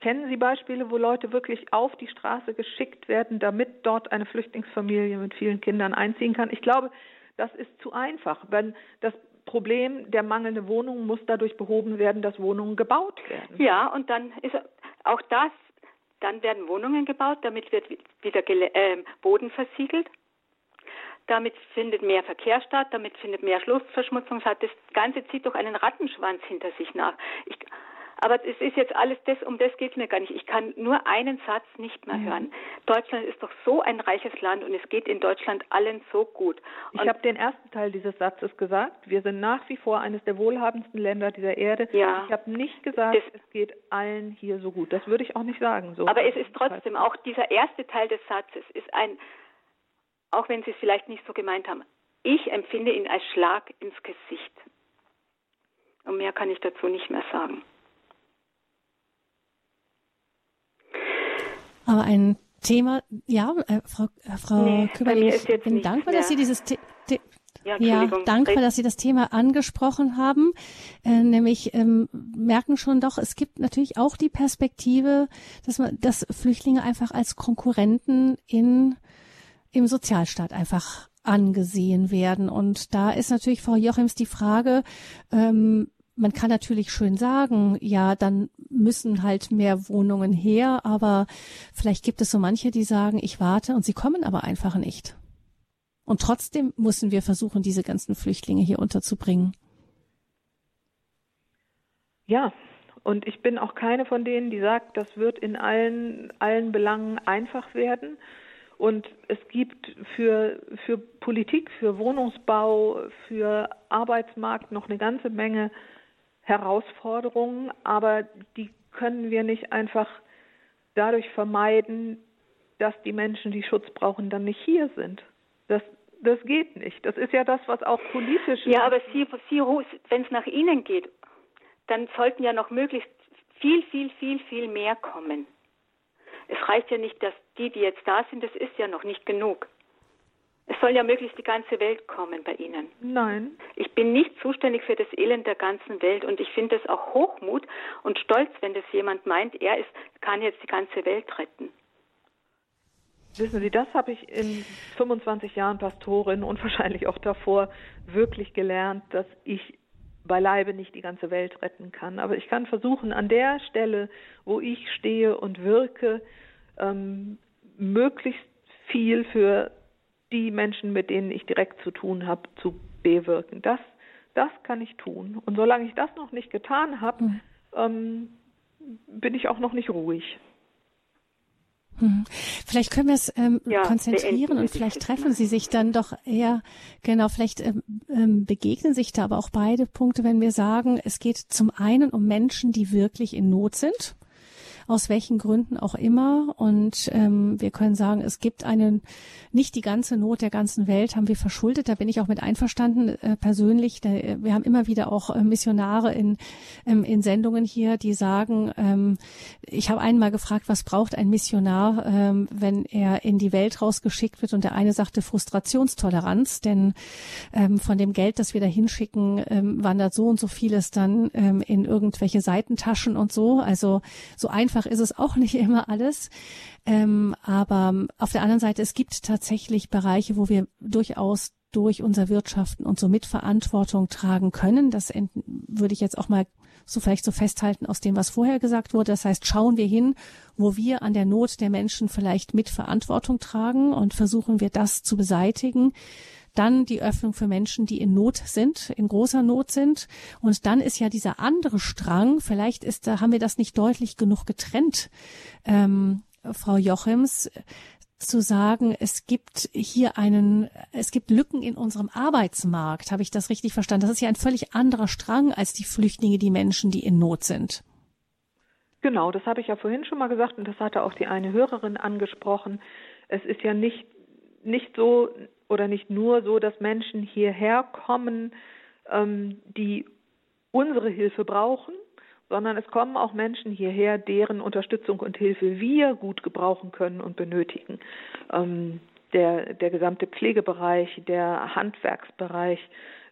Kennen Sie Beispiele, wo Leute wirklich auf die Straße geschickt werden, damit dort eine Flüchtlingsfamilie mit vielen Kindern einziehen kann? Ich glaube, das ist zu einfach. Wenn das Problem der mangelnden Wohnungen muss dadurch behoben werden, dass Wohnungen gebaut werden. Ja, und dann ist auch das dann werden Wohnungen gebaut, damit wird wieder äh, Boden versiegelt. Damit findet mehr Verkehr statt, damit findet mehr Luftverschmutzung statt. Das Ganze zieht doch einen Rattenschwanz hinter sich nach. Ich, aber es ist jetzt alles das, um das geht es mir gar nicht. Ich kann nur einen Satz nicht mehr mhm. hören. Deutschland ist doch so ein reiches Land und es geht in Deutschland allen so gut. Und ich habe den ersten Teil dieses Satzes gesagt. Wir sind nach wie vor eines der wohlhabendsten Länder dieser Erde. Ja. Ich habe nicht gesagt, das, es geht allen hier so gut. Das würde ich auch nicht sagen. So. Aber es ist trotzdem, auch dieser erste Teil des Satzes ist ein, auch wenn Sie es vielleicht nicht so gemeint haben, ich empfinde ihn als Schlag ins Gesicht. Und mehr kann ich dazu nicht mehr sagen. Aber ein Thema, ja, äh, Frau, äh, Frau nee, Küber, ich bin dankbar, dass Sie dieses The The ja, ja, dankbar, dass Sie das Thema angesprochen haben. Äh, nämlich ähm, merken schon doch, es gibt natürlich auch die Perspektive, dass man, dass Flüchtlinge einfach als Konkurrenten in im Sozialstaat einfach angesehen werden. Und da ist natürlich Frau Jochims die Frage, ähm, man kann natürlich schön sagen, ja, dann müssen halt mehr Wohnungen her, aber vielleicht gibt es so manche, die sagen, ich warte und sie kommen aber einfach nicht. Und trotzdem müssen wir versuchen, diese ganzen Flüchtlinge hier unterzubringen. Ja, und ich bin auch keine von denen, die sagt, das wird in allen, allen Belangen einfach werden. Und es gibt für, für Politik, für Wohnungsbau, für Arbeitsmarkt noch eine ganze Menge Herausforderungen, aber die können wir nicht einfach dadurch vermeiden, dass die Menschen, die Schutz brauchen, dann nicht hier sind. Das, das geht nicht. Das ist ja das, was auch politisch. Ja, aber Sie, Sie wenn es nach Ihnen geht, dann sollten ja noch möglichst viel, viel, viel, viel mehr kommen. Es reicht ja nicht, dass die, die jetzt da sind, das ist ja noch nicht genug. Es soll ja möglichst die ganze Welt kommen bei Ihnen. Nein. Ich bin nicht zuständig für das Elend der ganzen Welt und ich finde es auch Hochmut und Stolz, wenn das jemand meint, er ist, kann jetzt die ganze Welt retten. Wissen Sie, das habe ich in 25 Jahren Pastorin und wahrscheinlich auch davor wirklich gelernt, dass ich beileibe nicht die ganze Welt retten kann. Aber ich kann versuchen, an der Stelle, wo ich stehe und wirke, ähm, möglichst viel für die Menschen, mit denen ich direkt zu tun habe, zu bewirken. Das, das kann ich tun. Und solange ich das noch nicht getan habe, mhm. ähm, bin ich auch noch nicht ruhig. Hm. Vielleicht können wir es ähm, ja, konzentrieren und vielleicht treffen Sie sich dann doch eher, genau, vielleicht ähm, ähm, begegnen sich da aber auch beide Punkte, wenn wir sagen, es geht zum einen um Menschen, die wirklich in Not sind aus welchen Gründen auch immer. Und ähm, wir können sagen, es gibt einen, nicht die ganze Not der ganzen Welt haben wir verschuldet. Da bin ich auch mit einverstanden äh, persönlich. Da, äh, wir haben immer wieder auch äh, Missionare in, ähm, in Sendungen hier, die sagen, ähm, ich habe einmal gefragt, was braucht ein Missionar, ähm, wenn er in die Welt rausgeschickt wird? Und der eine sagte Frustrationstoleranz, denn ähm, von dem Geld, das wir da hinschicken, ähm, wandert so und so vieles dann ähm, in irgendwelche Seitentaschen und so. Also so einfach einfach ist es auch nicht immer alles. Ähm, aber auf der anderen Seite, es gibt tatsächlich Bereiche, wo wir durchaus durch unser Wirtschaften und so Mitverantwortung tragen können. Das würde ich jetzt auch mal so vielleicht so festhalten aus dem, was vorher gesagt wurde. Das heißt, schauen wir hin, wo wir an der Not der Menschen vielleicht Mitverantwortung tragen und versuchen wir das zu beseitigen. Dann die Öffnung für Menschen, die in Not sind, in großer Not sind. Und dann ist ja dieser andere Strang, vielleicht ist, da haben wir das nicht deutlich genug getrennt, ähm, Frau Jochims, zu sagen, es gibt hier einen, es gibt Lücken in unserem Arbeitsmarkt. Habe ich das richtig verstanden? Das ist ja ein völlig anderer Strang als die Flüchtlinge, die Menschen, die in Not sind. Genau, das habe ich ja vorhin schon mal gesagt und das hatte auch die eine Hörerin angesprochen. Es ist ja nicht, nicht so, oder nicht nur so, dass Menschen hierher kommen, ähm, die unsere Hilfe brauchen, sondern es kommen auch Menschen hierher, deren Unterstützung und Hilfe wir gut gebrauchen können und benötigen. Ähm, der, der gesamte Pflegebereich, der Handwerksbereich.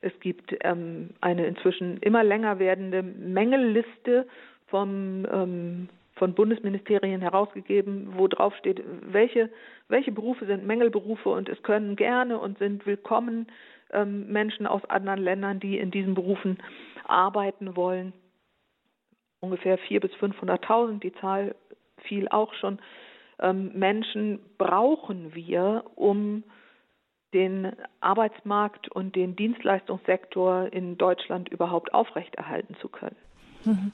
Es gibt ähm, eine inzwischen immer länger werdende Mängelliste vom ähm, von Bundesministerien herausgegeben, wo drauf steht, welche, welche Berufe sind Mängelberufe und es können gerne und sind willkommen ähm, Menschen aus anderen Ländern, die in diesen Berufen arbeiten wollen. Ungefähr 400.000 bis 500.000, die Zahl fiel auch schon. Ähm, Menschen brauchen wir, um den Arbeitsmarkt und den Dienstleistungssektor in Deutschland überhaupt aufrechterhalten zu können. Mhm.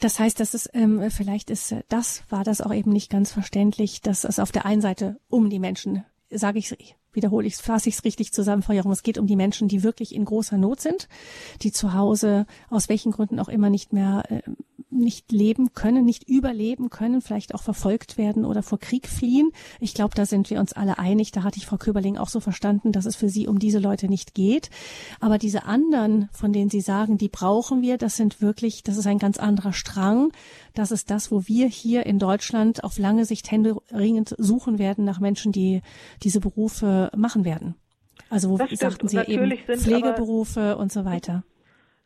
Das heißt, dass es ähm, vielleicht ist, äh, das war das auch eben nicht ganz verständlich, dass es auf der einen Seite um die Menschen, sage ich, wiederhole ich, fasse ich es richtig zusammen, Frau Jorum, es geht um die Menschen, die wirklich in großer Not sind, die zu Hause aus welchen Gründen auch immer nicht mehr äh, nicht leben können, nicht überleben können, vielleicht auch verfolgt werden oder vor Krieg fliehen. Ich glaube, da sind wir uns alle einig. Da hatte ich Frau Köberling auch so verstanden, dass es für sie um diese Leute nicht geht. Aber diese anderen, von denen Sie sagen, die brauchen wir, das sind wirklich, das ist ein ganz anderer Strang. Das ist das, wo wir hier in Deutschland auf lange Sicht händeringend suchen werden nach Menschen, die diese Berufe machen werden. Also wo sagten Sie eben Pflegeberufe und so weiter.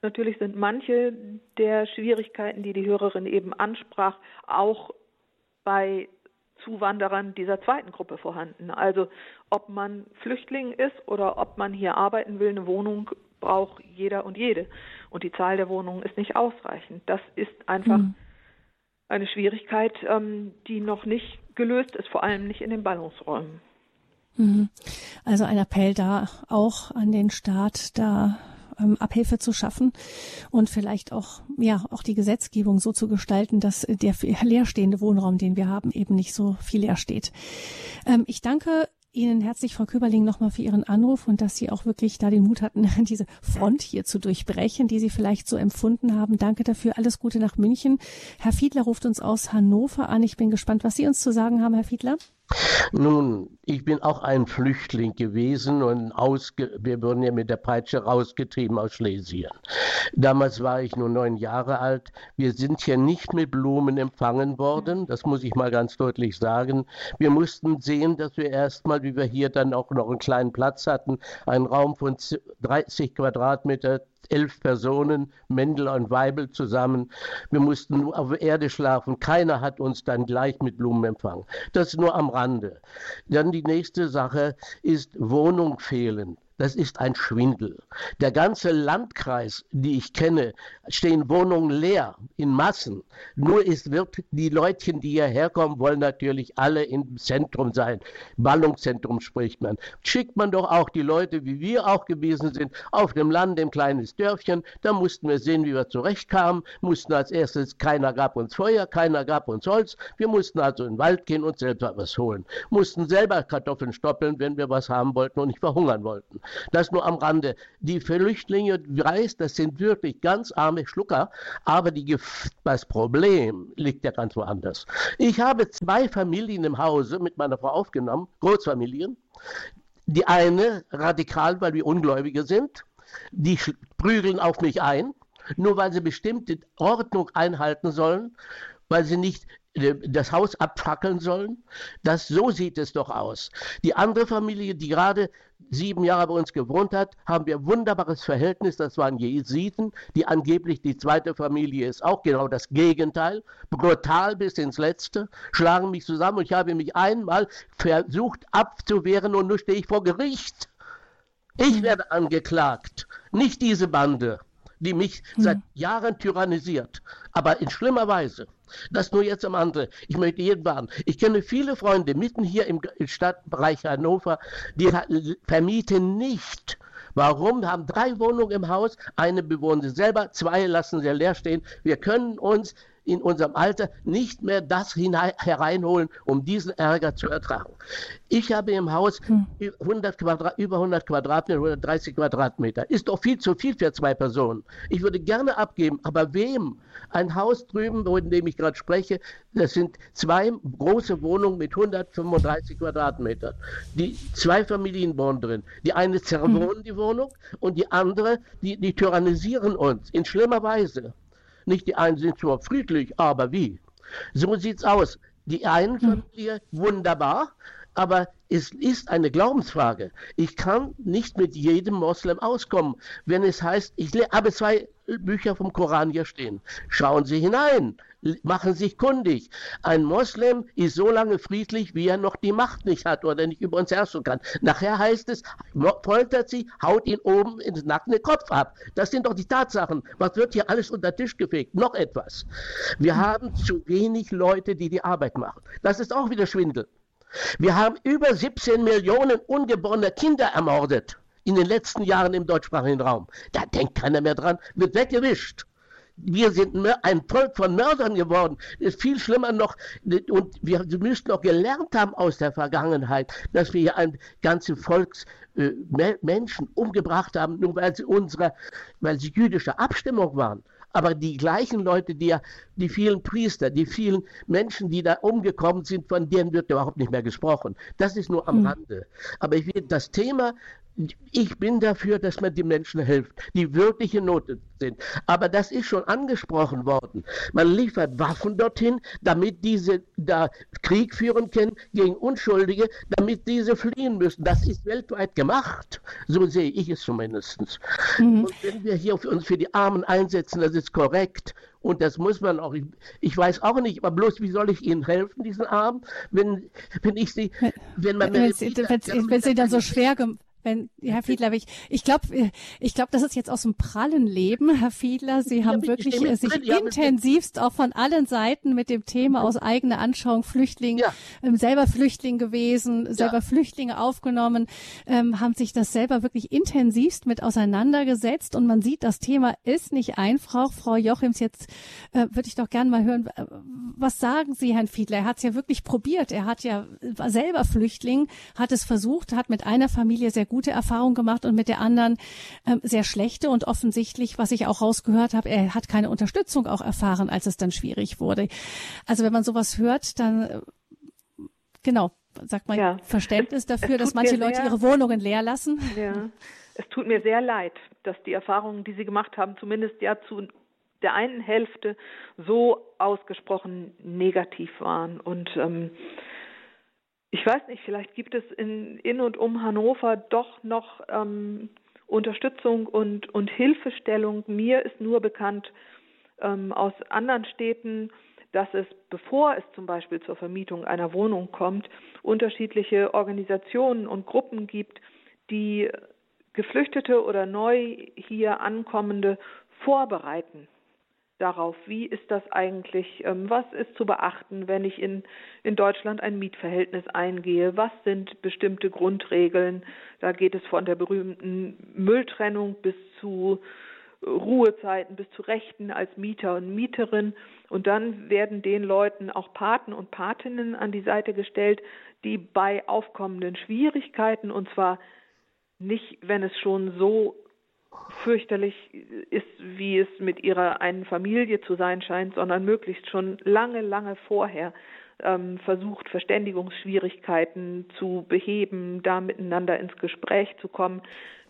Natürlich sind manche der Schwierigkeiten, die die Hörerin eben ansprach, auch bei Zuwanderern dieser zweiten Gruppe vorhanden. Also ob man Flüchtling ist oder ob man hier arbeiten will, eine Wohnung braucht jeder und jede. Und die Zahl der Wohnungen ist nicht ausreichend. Das ist einfach mhm. Eine Schwierigkeit, ähm, die noch nicht gelöst ist, vor allem nicht in den Ballungsräumen. Mhm. Also ein Appell da auch an den Staat, da ähm, Abhilfe zu schaffen und vielleicht auch, ja, auch die Gesetzgebung so zu gestalten, dass der leerstehende Wohnraum, den wir haben, eben nicht so viel leer steht. Ähm, ich danke Ihnen herzlich, Frau Köberling, nochmal für Ihren Anruf und dass Sie auch wirklich da den Mut hatten, diese Front hier zu durchbrechen, die Sie vielleicht so empfunden haben. Danke dafür. Alles Gute nach München. Herr Fiedler ruft uns aus Hannover an. Ich bin gespannt, was Sie uns zu sagen haben, Herr Fiedler. Nun, ich bin auch ein Flüchtling gewesen und wir wurden ja mit der Peitsche rausgetrieben aus Schlesien. Damals war ich nur neun Jahre alt. Wir sind hier nicht mit Blumen empfangen worden, das muss ich mal ganz deutlich sagen. Wir mussten sehen, dass wir erstmal, wie wir hier dann auch noch einen kleinen Platz hatten, einen Raum von 30 Quadratmeter, elf Personen, Mendel und Weibel zusammen. Wir mussten auf Erde schlafen. Keiner hat uns dann gleich mit Blumen empfangen. Das nur am Rande. Dann die nächste Sache ist Wohnung fehlen. Das ist ein Schwindel. Der ganze Landkreis, die ich kenne, stehen Wohnungen leer in Massen. Nur es wird die Leutchen, die hierher kommen, wollen natürlich alle im Zentrum sein. Ballungszentrum spricht man. Schickt man doch auch die Leute, wie wir auch gewesen sind, auf dem Land, im kleines Dörfchen. Da mussten wir sehen, wie wir zurechtkamen. Mussten als erstes, keiner gab uns Feuer, keiner gab uns Holz. Wir mussten also in den Wald gehen und selber was holen. Mussten selber Kartoffeln stoppeln, wenn wir was haben wollten und nicht verhungern wollten. Das nur am Rande. Die Flüchtlinge, weiß, das sind wirklich ganz arme Schlucker, aber die, das Problem liegt ja ganz woanders. Ich habe zwei Familien im Hause mit meiner Frau aufgenommen, Großfamilien. Die eine radikal, weil wir Ungläubige sind, die prügeln auf mich ein, nur weil sie bestimmte Ordnung einhalten sollen, weil sie nicht äh, das Haus abfackeln sollen. Das, so sieht es doch aus. Die andere Familie, die gerade sieben Jahre bei uns gewohnt hat, haben wir ein wunderbares Verhältnis. Das waren Jesiden, die angeblich die zweite Familie ist. Auch genau das Gegenteil. Brutal bis ins Letzte. Schlagen mich zusammen und ich habe mich einmal versucht abzuwehren und nun stehe ich vor Gericht. Ich werde angeklagt, nicht diese Bande, die mich hm. seit Jahren tyrannisiert, aber in schlimmer Weise. Das nur jetzt am andere. Ich möchte jeden warnen. Ich kenne viele Freunde mitten hier im Stadtbereich Hannover, die vermieten nicht. Warum? Wir haben drei Wohnungen im Haus, eine bewohnen sie selber, zwei lassen sie leer stehen. Wir können uns in unserem Alter nicht mehr das hinein, hereinholen, um diesen Ärger zu ertragen. Ich habe im Haus 100 Quadrat, über 100 Quadratmeter, 130 Quadratmeter. Ist doch viel zu viel für zwei Personen. Ich würde gerne abgeben, aber wem? Ein Haus drüben, in dem ich gerade spreche, das sind zwei große Wohnungen mit 135 Quadratmetern. Die zwei Familien wohnen drin. Die eine zerwohnen die Wohnung und die andere, die, die tyrannisieren uns in schlimmer Weise. Nicht die einen sind zwar friedlich, aber wie? So sieht's aus. Die einen hm. Familie wunderbar, aber es ist eine Glaubensfrage. Ich kann nicht mit jedem Moslem auskommen, wenn es heißt, ich habe zwei Bücher vom Koran hier stehen. Schauen Sie hinein, machen sich kundig. Ein Moslem ist so lange friedlich, wie er noch die Macht nicht hat oder nicht über uns herrschen kann. Nachher heißt es, foltert sie, haut ihn oben ins nackte Kopf ab. Das sind doch die Tatsachen. Was wird hier alles unter Tisch gefegt? Noch etwas. Wir haben zu wenig Leute, die die Arbeit machen. Das ist auch wieder Schwindel. Wir haben über 17 Millionen ungeborene Kinder ermordet in den letzten Jahren im deutschsprachigen Raum. Da denkt keiner mehr dran, wird weggewischt. Wir sind ein Volk von Mördern geworden. Das ist viel schlimmer noch. Und wir müssten noch gelernt haben aus der Vergangenheit, dass wir hier ein ganze Volks äh, Menschen umgebracht haben, nur weil sie unsere, weil sie jüdische Abstimmung waren. Aber die gleichen Leute, die ja, die vielen Priester, die vielen Menschen, die da umgekommen sind, von denen wird überhaupt nicht mehr gesprochen. Das ist nur am hm. Rande. Aber ich will das Thema ich bin dafür, dass man den Menschen hilft, die wirkliche Not sind. Aber das ist schon angesprochen worden. Man liefert Waffen dorthin, damit diese da Krieg führen können gegen Unschuldige, damit diese fliehen müssen. Das ist weltweit gemacht. So sehe ich es zumindest. Mhm. Und wenn wir hier uns für die Armen einsetzen, das ist korrekt. Und das muss man auch, ich, ich, weiß auch nicht, aber bloß, wie soll ich ihnen helfen, diesen Armen, wenn, wenn ich sie, wenn man wenn, wenn, wenn sie dann so schwer wenn, Herr Fiedler, ich, ich glaube, ich glaube, das ist jetzt aus dem prallen Leben, Herr Fiedler. Sie haben wirklich äh, sich intensivst auch von allen Seiten mit dem Thema aus eigener Anschauung Flüchtling, ja. ähm, selber Flüchtling gewesen, ja. selber Flüchtlinge aufgenommen, ähm, haben sich das selber wirklich intensivst mit auseinandergesetzt und man sieht, das Thema ist nicht einfach. Frau Jochims, jetzt äh, würde ich doch gerne mal hören, was sagen Sie, Herrn Fiedler? Er hat es ja wirklich probiert. Er hat ja war selber Flüchtling, hat es versucht, hat mit einer Familie sehr gute Erfahrungen gemacht und mit der anderen ähm, sehr schlechte und offensichtlich, was ich auch rausgehört habe, er hat keine Unterstützung auch erfahren, als es dann schwierig wurde. Also wenn man sowas hört, dann äh, genau, sagt man, ja. Verständnis dafür, dass manche Leute ihre Wohnungen leer lassen? Ja, es tut mir sehr leid, dass die Erfahrungen, die Sie gemacht haben, zumindest ja zu der einen Hälfte so ausgesprochen negativ waren. Und ähm, ich weiß nicht, vielleicht gibt es in, in und um Hannover doch noch ähm, Unterstützung und, und Hilfestellung. Mir ist nur bekannt ähm, aus anderen Städten, dass es, bevor es zum Beispiel zur Vermietung einer Wohnung kommt, unterschiedliche Organisationen und Gruppen gibt, die Geflüchtete oder neu hier ankommende vorbereiten darauf, wie ist das eigentlich, ähm, was ist zu beachten, wenn ich in, in Deutschland ein Mietverhältnis eingehe, was sind bestimmte Grundregeln, da geht es von der berühmten Mülltrennung bis zu Ruhezeiten, bis zu Rechten als Mieter und Mieterin. Und dann werden den Leuten auch Paten und Patinnen an die Seite gestellt, die bei aufkommenden Schwierigkeiten und zwar nicht, wenn es schon so fürchterlich ist, wie es mit ihrer einen Familie zu sein scheint, sondern möglichst schon lange, lange vorher ähm, versucht, Verständigungsschwierigkeiten zu beheben, da miteinander ins Gespräch zu kommen.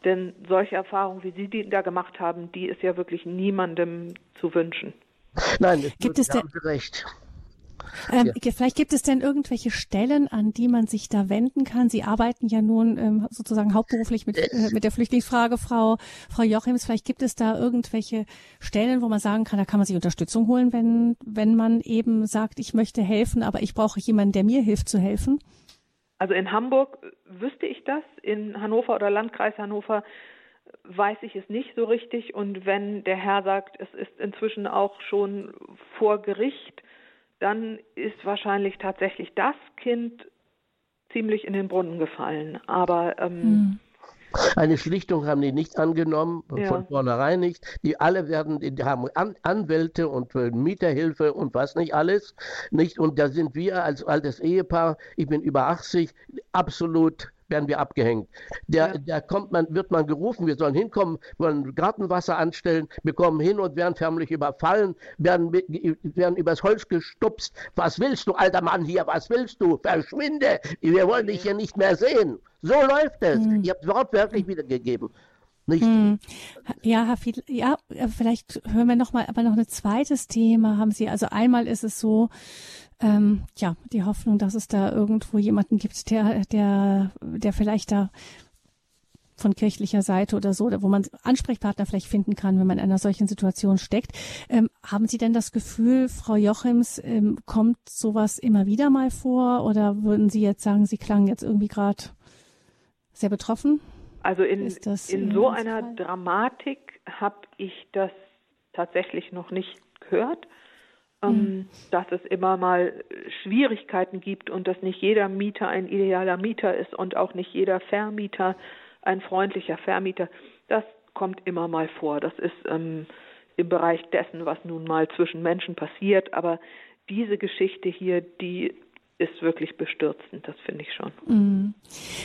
Denn solche Erfahrungen, wie Sie die da gemacht haben, die ist ja wirklich niemandem zu wünschen. Nein, gibt es denn, recht. Ähm, ja. Vielleicht gibt es denn irgendwelche Stellen, an die man sich da wenden kann. Sie arbeiten ja nun ähm, sozusagen hauptberuflich mit, äh, mit der Flüchtlingsfrage, Frau, Frau Jochims. Vielleicht gibt es da irgendwelche Stellen, wo man sagen kann, da kann man sich Unterstützung holen, wenn, wenn man eben sagt, ich möchte helfen, aber ich brauche jemanden, der mir hilft zu helfen. Also in Hamburg wüsste ich das, in Hannover oder Landkreis Hannover weiß ich es nicht so richtig. Und wenn der Herr sagt, es ist inzwischen auch schon vor Gericht, dann ist wahrscheinlich tatsächlich das Kind ziemlich in den Brunnen gefallen. Aber ähm, hm. Eine Schlichtung haben die nicht angenommen, ja. von vornherein nicht. Die alle werden, die haben An Anwälte und Mieterhilfe und was nicht alles. Nicht? Und da sind wir als altes Ehepaar, ich bin über 80, absolut werden wir abgehängt. Der, ja. der kommt man, wird man gerufen, wir sollen hinkommen, wollen Gartenwasser anstellen, wir kommen hin und werden förmlich überfallen, werden, werden übers Holz gestupst. Was willst du, alter Mann hier, was willst du? Verschwinde! Wir wollen dich hier nicht mehr sehen. So läuft es. Ich habe es wortwörtlich wiedergegeben. Nicht? Hm. Ja, Fiedl, ja, vielleicht hören wir noch mal, aber noch ein zweites Thema haben Sie. Also einmal ist es so, ähm, ja, die Hoffnung, dass es da irgendwo jemanden gibt, der, der, der vielleicht da von kirchlicher Seite oder so, wo man Ansprechpartner vielleicht finden kann, wenn man in einer solchen Situation steckt. Ähm, haben Sie denn das Gefühl, Frau Jochims, ähm, kommt sowas immer wieder mal vor oder würden Sie jetzt sagen, Sie klangen jetzt irgendwie gerade sehr betroffen? Also in, in so einer Fall? Dramatik habe ich das tatsächlich noch nicht gehört mhm. dass es immer mal Schwierigkeiten gibt und dass nicht jeder Mieter ein idealer Mieter ist und auch nicht jeder Vermieter ein freundlicher Vermieter. Das kommt immer mal vor. Das ist ähm, im Bereich dessen, was nun mal zwischen Menschen passiert. Aber diese Geschichte hier, die ist wirklich bestürzend, das finde ich schon. Mm.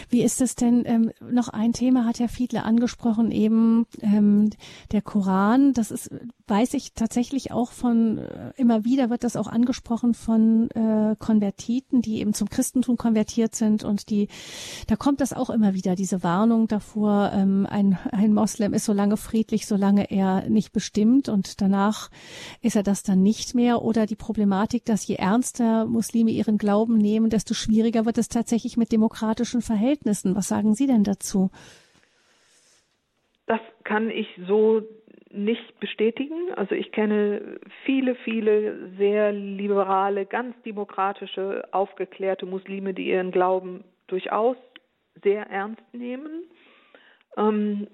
Wie ist es denn, ähm, noch ein Thema hat Herr Fiedler angesprochen, eben ähm, der Koran, das ist, weiß ich tatsächlich auch von, äh, immer wieder wird das auch angesprochen von äh, Konvertiten, die eben zum Christentum konvertiert sind und die, da kommt das auch immer wieder, diese Warnung davor, ähm, ein, ein Moslem ist so lange friedlich, solange er nicht bestimmt und danach ist er das dann nicht mehr oder die Problematik, dass je ernster Muslime ihren Glauben Glauben nehmen, desto schwieriger wird es tatsächlich mit demokratischen Verhältnissen. Was sagen Sie denn dazu? Das kann ich so nicht bestätigen. Also ich kenne viele, viele sehr liberale, ganz demokratische, aufgeklärte Muslime, die ihren Glauben durchaus sehr ernst nehmen. Ähm,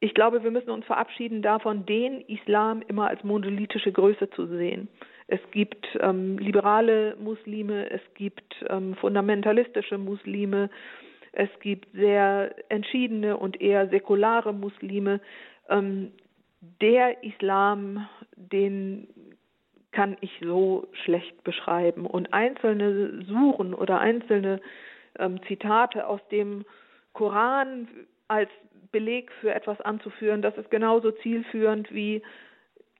ich glaube, wir müssen uns verabschieden davon, den Islam immer als monolithische Größe zu sehen. Es gibt ähm, liberale Muslime, es gibt ähm, fundamentalistische Muslime, es gibt sehr entschiedene und eher säkulare Muslime. Ähm, der Islam, den kann ich so schlecht beschreiben. Und einzelne Suchen oder einzelne ähm, Zitate aus dem Koran als Beleg für etwas anzuführen, das ist genauso zielführend wie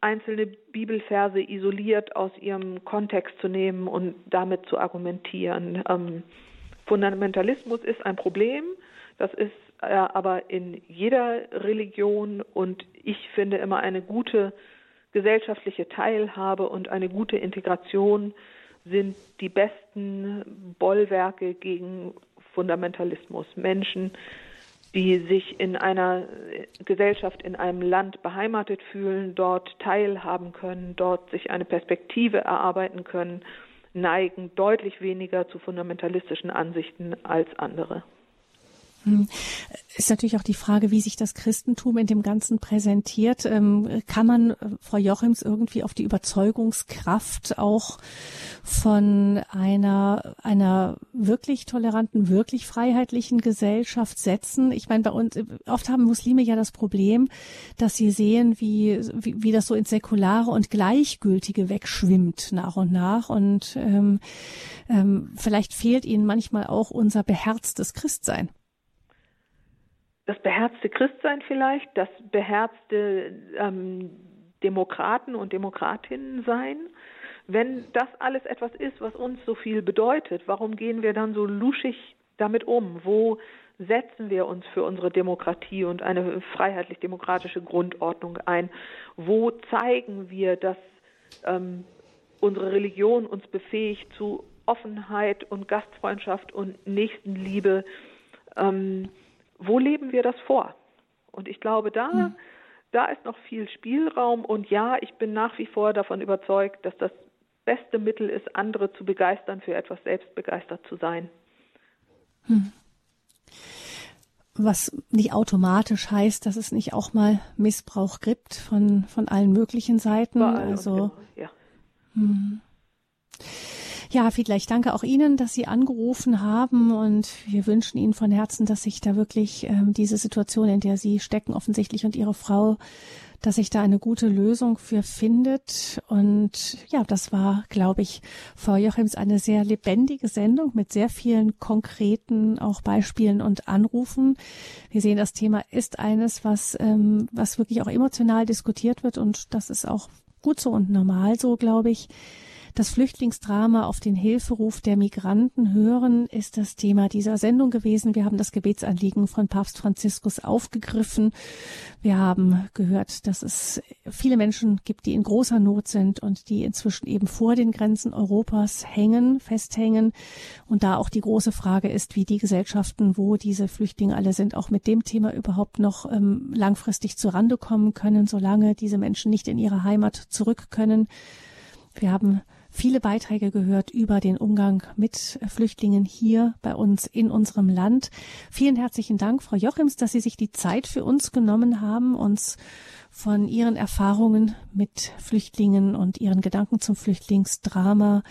einzelne Bibelverse isoliert aus ihrem Kontext zu nehmen und damit zu argumentieren. Ähm, Fundamentalismus ist ein Problem, das ist äh, aber in jeder Religion und ich finde immer eine gute gesellschaftliche Teilhabe und eine gute Integration sind die besten Bollwerke gegen Fundamentalismus. Menschen, die sich in einer Gesellschaft, in einem Land beheimatet fühlen, dort teilhaben können, dort sich eine Perspektive erarbeiten können, neigen deutlich weniger zu fundamentalistischen Ansichten als andere. Hm. Ist natürlich auch die Frage, wie sich das Christentum in dem Ganzen präsentiert. Ähm, kann man, äh, Frau Jochims, irgendwie auf die Überzeugungskraft auch von einer, einer wirklich toleranten, wirklich freiheitlichen Gesellschaft setzen? Ich meine, bei uns, oft haben Muslime ja das Problem, dass sie sehen, wie, wie, wie das so ins Säkulare und Gleichgültige wegschwimmt nach und nach. Und ähm, ähm, vielleicht fehlt ihnen manchmal auch unser beherztes Christsein das beherzte Christsein vielleicht, das beherzte ähm, Demokraten und Demokratinnen sein. Wenn das alles etwas ist, was uns so viel bedeutet, warum gehen wir dann so luschig damit um? Wo setzen wir uns für unsere Demokratie und eine freiheitlich-demokratische Grundordnung ein? Wo zeigen wir, dass ähm, unsere Religion uns befähigt zu Offenheit und Gastfreundschaft und Nächstenliebe? Ähm, wo leben wir das vor? Und ich glaube, da, mhm. da ist noch viel Spielraum. Und ja, ich bin nach wie vor davon überzeugt, dass das beste Mittel ist, andere zu begeistern, für etwas selbst begeistert zu sein. Mhm. Was nicht automatisch heißt, dass es nicht auch mal Missbrauch gibt von, von allen möglichen Seiten. Also, ja. Hm. Ja, vielleicht danke auch Ihnen, dass Sie angerufen haben und wir wünschen Ihnen von Herzen, dass sich da wirklich ähm, diese Situation, in der Sie stecken, offensichtlich und Ihre Frau, dass sich da eine gute Lösung für findet. Und ja, das war, glaube ich, Frau Jochims eine sehr lebendige Sendung mit sehr vielen konkreten auch Beispielen und Anrufen. Wir sehen, das Thema ist eines, was, ähm, was wirklich auch emotional diskutiert wird und das ist auch gut so und normal so, glaube ich. Das Flüchtlingsdrama auf den Hilferuf der Migranten hören ist das Thema dieser Sendung gewesen. Wir haben das Gebetsanliegen von Papst Franziskus aufgegriffen. Wir haben gehört, dass es viele Menschen gibt, die in großer Not sind und die inzwischen eben vor den Grenzen Europas hängen, festhängen. Und da auch die große Frage ist, wie die Gesellschaften, wo diese Flüchtlinge alle sind, auch mit dem Thema überhaupt noch ähm, langfristig zurande kommen können, solange diese Menschen nicht in ihre Heimat zurück können. Wir haben viele Beiträge gehört über den Umgang mit Flüchtlingen hier bei uns in unserem Land. Vielen herzlichen Dank, Frau Jochims, dass Sie sich die Zeit für uns genommen haben, uns von Ihren Erfahrungen mit Flüchtlingen und Ihren Gedanken zum Flüchtlingsdrama,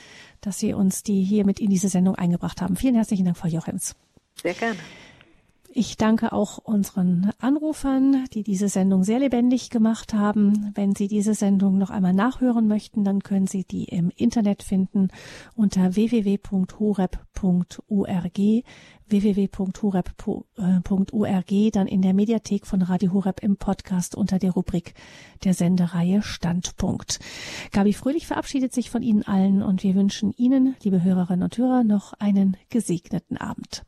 dass Sie uns die hier mit in diese Sendung eingebracht haben. Vielen herzlichen Dank, Frau Jochims. Sehr gerne. Ich danke auch unseren Anrufern, die diese Sendung sehr lebendig gemacht haben. Wenn Sie diese Sendung noch einmal nachhören möchten, dann können Sie die im Internet finden unter www.horeb.org www.horeb.org, dann in der Mediathek von Radio Horeb im Podcast unter der Rubrik der Sendereihe Standpunkt. Gabi Fröhlich verabschiedet sich von Ihnen allen und wir wünschen Ihnen, liebe Hörerinnen und Hörer, noch einen gesegneten Abend.